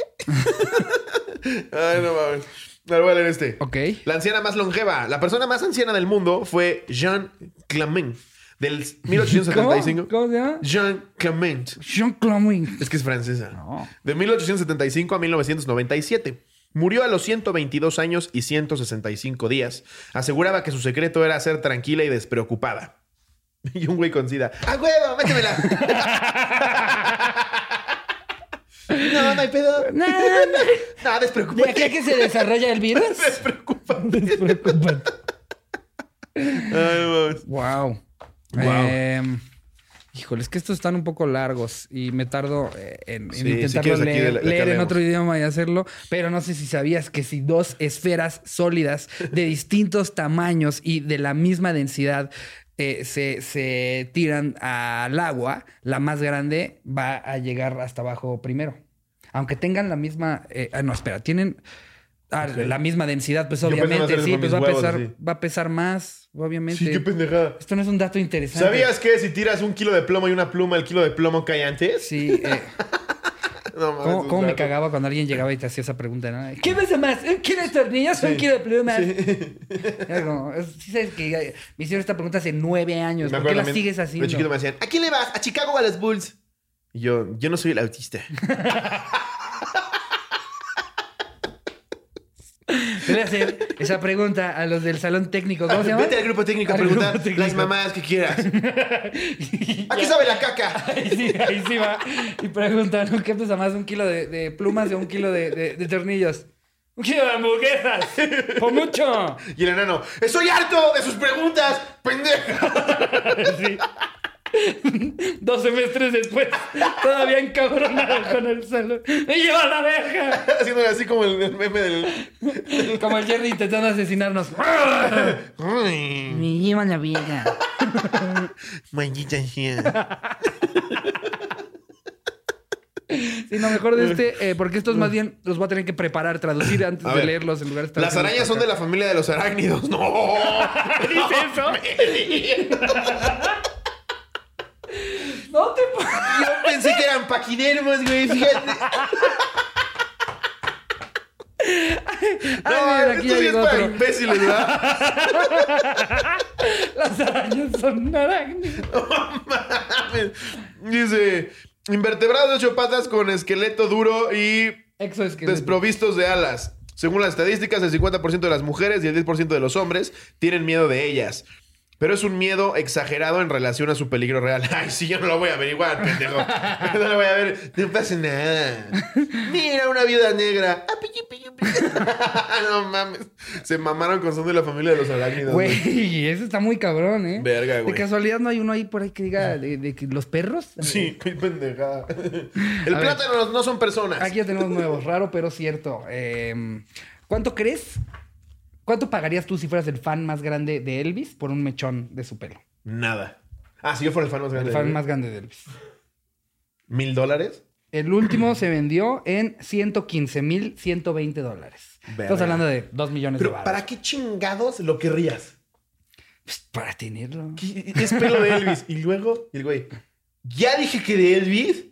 Ay, no mames. Me voy a leer este. ok. La anciana más longeva. La persona más anciana del mundo fue Jean Clement. Del *laughs* 1875. ¿Cómo? ¿Cómo se llama? Jean Clement. Jean Clamin. Es que es francesa. No. De 1875 a 1997. Murió a los 122 años y 165 días. Aseguraba que su secreto era ser tranquila y despreocupada. *laughs* Y un güey con sida. ¡Ah, huevo! ¡Métemela! *laughs* no, no hay pedo. No, no. No, De despreocúpate. aquí a que se desarrolla el virus. *laughs* Despreocúpate. Despreocúpate. Ay, no. Wow. Guau. Em, híjole, es que estos están un poco largos y me tardo eh, en, Sí, intentarlo aquí leer, de la- de leer acá en otro idioma y hacerlo, pero no sé si sabías que si dos esferas sólidas de distintos tamaños y de la misma densidad eh, se, se tiran al agua, la más grande va a llegar hasta abajo primero. Aunque tengan la misma... eh, ah, no, espera, tienen... ah. La misma densidad, pues obviamente, sí, pues va a huevos, pesar, va a pesar más, obviamente. Sí, qué pendejada. Esto no es un dato interesante. ¿Sabías que si tiras un kilo de plomo y una pluma, el kilo de plomo cae antes? Sí. *laughs* eh, No mames, ¿Cómo, me cagaba cuando alguien llegaba y te hacía esa pregunta? ¿no? *laughs* ¿Qué pesa más? ¿Un kilo de tornillos o un kilo de plumas? *laughs* Era como, es- sí sabes que eh, me hicieron esta pregunta hace nueve años. Me ¿Por qué la sigues haciendo? De chiquito me decían, ¿a quién le vas? ¿A Chicago o a los Bulls? Y yo, yo no soy el autista. *laughs* Le voy a hacer esa pregunta a los del salón técnico. ¿Cómo se llama? Vete al grupo técnico a Al preguntar técnico. las mamadas que quieras. *laughs* ¿A qué sabe la caca? Ahí sí, ahí sí va. Y preguntan, ¿no? ¿qué pesa más? ¿Un kilo de, de plumas o un kilo de, de- de tornillos? ¡Un kilo de hamburguesas! *laughs* ¡Por mucho! Y el enano, ¡estoy harto de sus preguntas, pendejo! *laughs* Sí. Dos semestres después, todavía encabronado con el salón. ¡Me lleva la verga! Haciéndole así como el, el meme del... Como el Jerry intentando asesinarnos. Me lleva la verga. Sí, no, mejor de este, eh, porque estos más bien los voy a tener que preparar, traducir antes A de ver, leerlos en lugar de estar Las haciendo arañas son de la familia de los arácnidos. ¡No! *laughs* ¿Dice eso? *laughs* No te Yo pensé que eran paquidermos, güey, fíjate. Ay, miren, aquí esto sí es para otro. imbéciles, ¿verdad? *laughs* Las arañas son arácnidos. Mames. Dice, invertebrados de ocho patas con esqueleto duro y Exoesqueleto. desprovistos de alas. Según las estadísticas, el 50% de las mujeres y el 10% de los hombres tienen miedo de ellas. Pero es un miedo exagerado en relación a su peligro real. *laughs* Ay, sí, yo no lo voy a averiguar, pendejo. *laughs* No lo voy a ver. No pasa nada. Mira, una viuda negra. Ah. *laughs* No mames. Se mamaron con son de la familia de los arácnidos. güey. Eso está muy cabrón, ¿eh? Verga, De güey. casualidad no hay uno ahí por ahí que diga de, de los perros. Sí, qué pendejada. El A plátano no- no son personas. Aquí ya tenemos nuevos, raro pero cierto. Eh, ¿Cuánto crees? ¿Cuánto pagarías tú si fueras el fan más grande de Elvis por un mechón de su pelo? Nada. Ah, si yo fuera el fan más grande. El de fan él. más grande de Elvis. ¿Mil dólares? El último se vendió en 115 mil 120 dólares. Estamos hablando de 2 millones de Pero baros. ¿para qué chingados lo querrías? Pues, para tenerlo. ¿Qué- Es pelo de Elvis. Y luego, y el güey, ¿ya dije que de Elvis?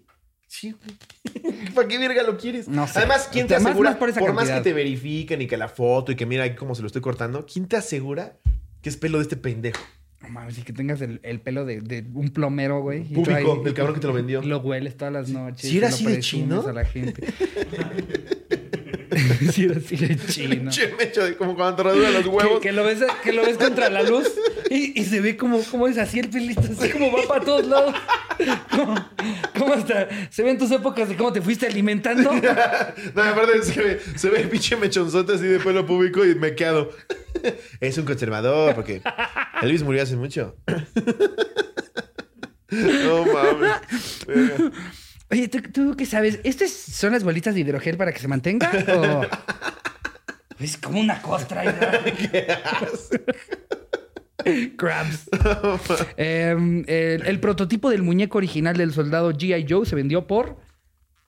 Sí, güey. *laughs* ¿Para qué verga lo quieres? No sé. Además, ¿quién te asegura? más por más que te verifiquen y que la foto y que mira cómo se lo estoy cortando, ¿quién te asegura que es pelo de este pendejo? No mames, y que tengas el, el pelo de, de un plomero, güey. Público, ahí- el cabrón que te lo vendió. Lo hueles todas las noches. ¿Sí era así de chino? A la gente. *laughs* *laughs* sí *laughs* era así de chino. Che, me echo de como cuando te raduran los huevos. Que, que lo ves, que lo ves contra la luz y, y se ve como, como es así el pelito, así como va para todos lados. Como hasta se ven tus épocas de cómo te fuiste alimentando. *laughs* No, aparte se ve, se ve el pinche mechonzote así de pelo público y me quedo. Es un conservador, porque Elvis murió hace mucho. No mames. Oye, ¿tú, tú qué sabes? ¿Estas son las bolitas de hidrogel para que se mantenga? ¿O *laughs* Es como una costra. *laughs* ¿Qué Crabs. Em, el, el prototipo del muñeco original del soldado G.I. Joe se vendió por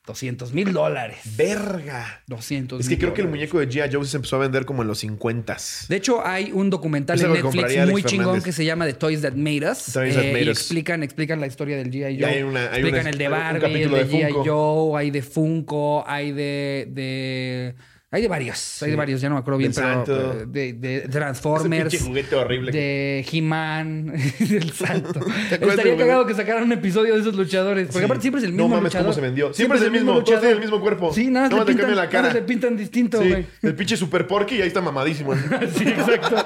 200 mil dólares. Verga. 200 Es que creo que el muñeco de G.I. Joe se empezó a vender como en los 50 De hecho, hay un documental en Netflix muy chingón Fernández. que se llama The Toys That Made Us. Toys That eh, Made y Us. explican, explican la historia del G.I. Y Joe. hay una- hay explican una- el de un Barbie, el capítulo de de G.I. Joe, hay de Funko, hay de... de hay de varios, hay de varios, ya no me acuerdo bien, Del pero Santo. eh, de, Transformers, juguete horrible. de He-Man, *laughs* del Santo. Estaría cagado que sacaran un episodio de esos luchadores, porque Sí. aparte siempre es el No mismo mames, luchador. cómo se vendió. Siempre es el mismo, todos tienen el mismo cuerpo. Sí, nada más le pintan, la cara. nada le pintan distinto, Sí, el pinche Super Porky y ahí está mamadísimo. *laughs* Sí, exacto.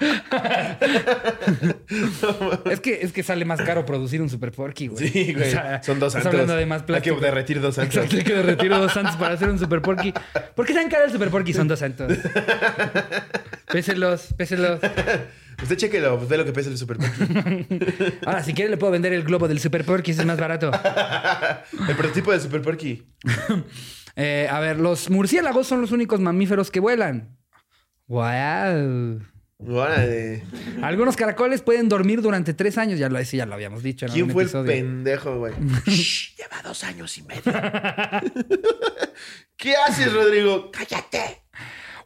*laughs* es, que, es que sale más caro producir un Super Porky, güey. Sí, güey. O sea, Son dos santos. hablando de más Hay que derretir dos santos. Exacto, hay que derretir dos santos para hacer un Super Porky. ¿Por qué tan caro el Super Porky? Son dos santos. Péselos, péselos. Usted chequelo, ve lo que pesa el Super Porky. *laughs* Ahora, si quiere le puedo vender el globo del Super Porky, ese es más barato. el prototipo del Super Porky. *laughs* Eh, a ver, los murciélagos son los únicos mamíferos que vuelan. ¡Wow! Órale. Algunos caracoles pueden dormir durante tres años. Ya lo, ese ya lo habíamos dicho en ¿Quién fue el pendejo, güey? *laughs* Shh, Lleva dos años y medio. ¿Qué haces, Rodrigo? ¡Cállate!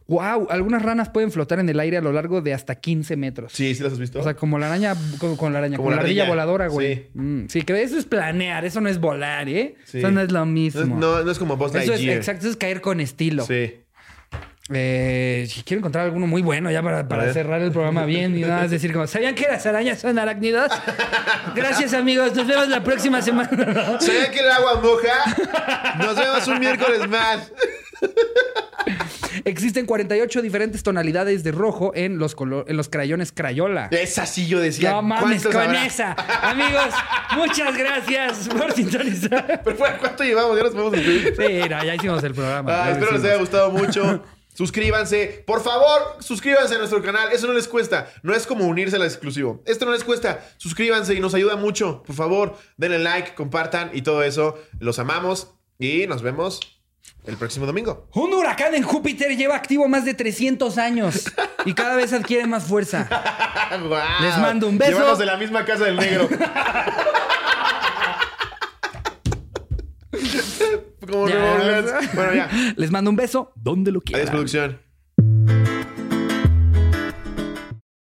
¡Wow! Algunas ranas pueden flotar en el aire a lo largo de hasta 15 metros. Sí, ¿sí las has visto? O sea, como la araña, con, con la araña, Como como la la ardilla voladora, güey. Sí. Mm, sí, que eso es planear, eso no es volar, ¿eh? Sí. Eso no es lo no, mismo. es- no, no es como Buzz eso es, exacto, eso es caer con estilo. Sí. Eh, quiero encontrar alguno muy bueno ya para, cerrar el programa bien y nada más decir como, ¿sabían que las arañas son arácnidos? Gracias, amigos. Nos vemos la próxima semana. ¿Sabían que el agua moja? Nos vemos un miércoles más. Existen 48 diferentes tonalidades de rojo en los, en los crayones Crayola. Esa sí yo decía. No mames, ¿cuántos con habrá? esa. Amigos, muchas gracias por sintonizar. Pero ¿cuánto llevamos? Ya nos podemos despedir. Sí, no, ya hicimos el programa. Ah, espero les haya gustado mucho. Suscríbanse. Por favor, suscríbanse a nuestro canal. Eso no les cuesta. No es como unirse al exclusivo. Esto no les cuesta. Suscríbanse y nos ayuda mucho. Por favor, denle like, compartan y todo eso. Los amamos y nos vemos el próximo domingo. Un huracán en Júpiter lleva activo más de 300 años y cada vez adquiere más fuerza. *laughs* Les mando un beso. Llevamos de la misma casa del negro. *laughs* como Ya. Orleans. Bueno, ya. Les mando un beso donde lo quieran. Adiós, producción.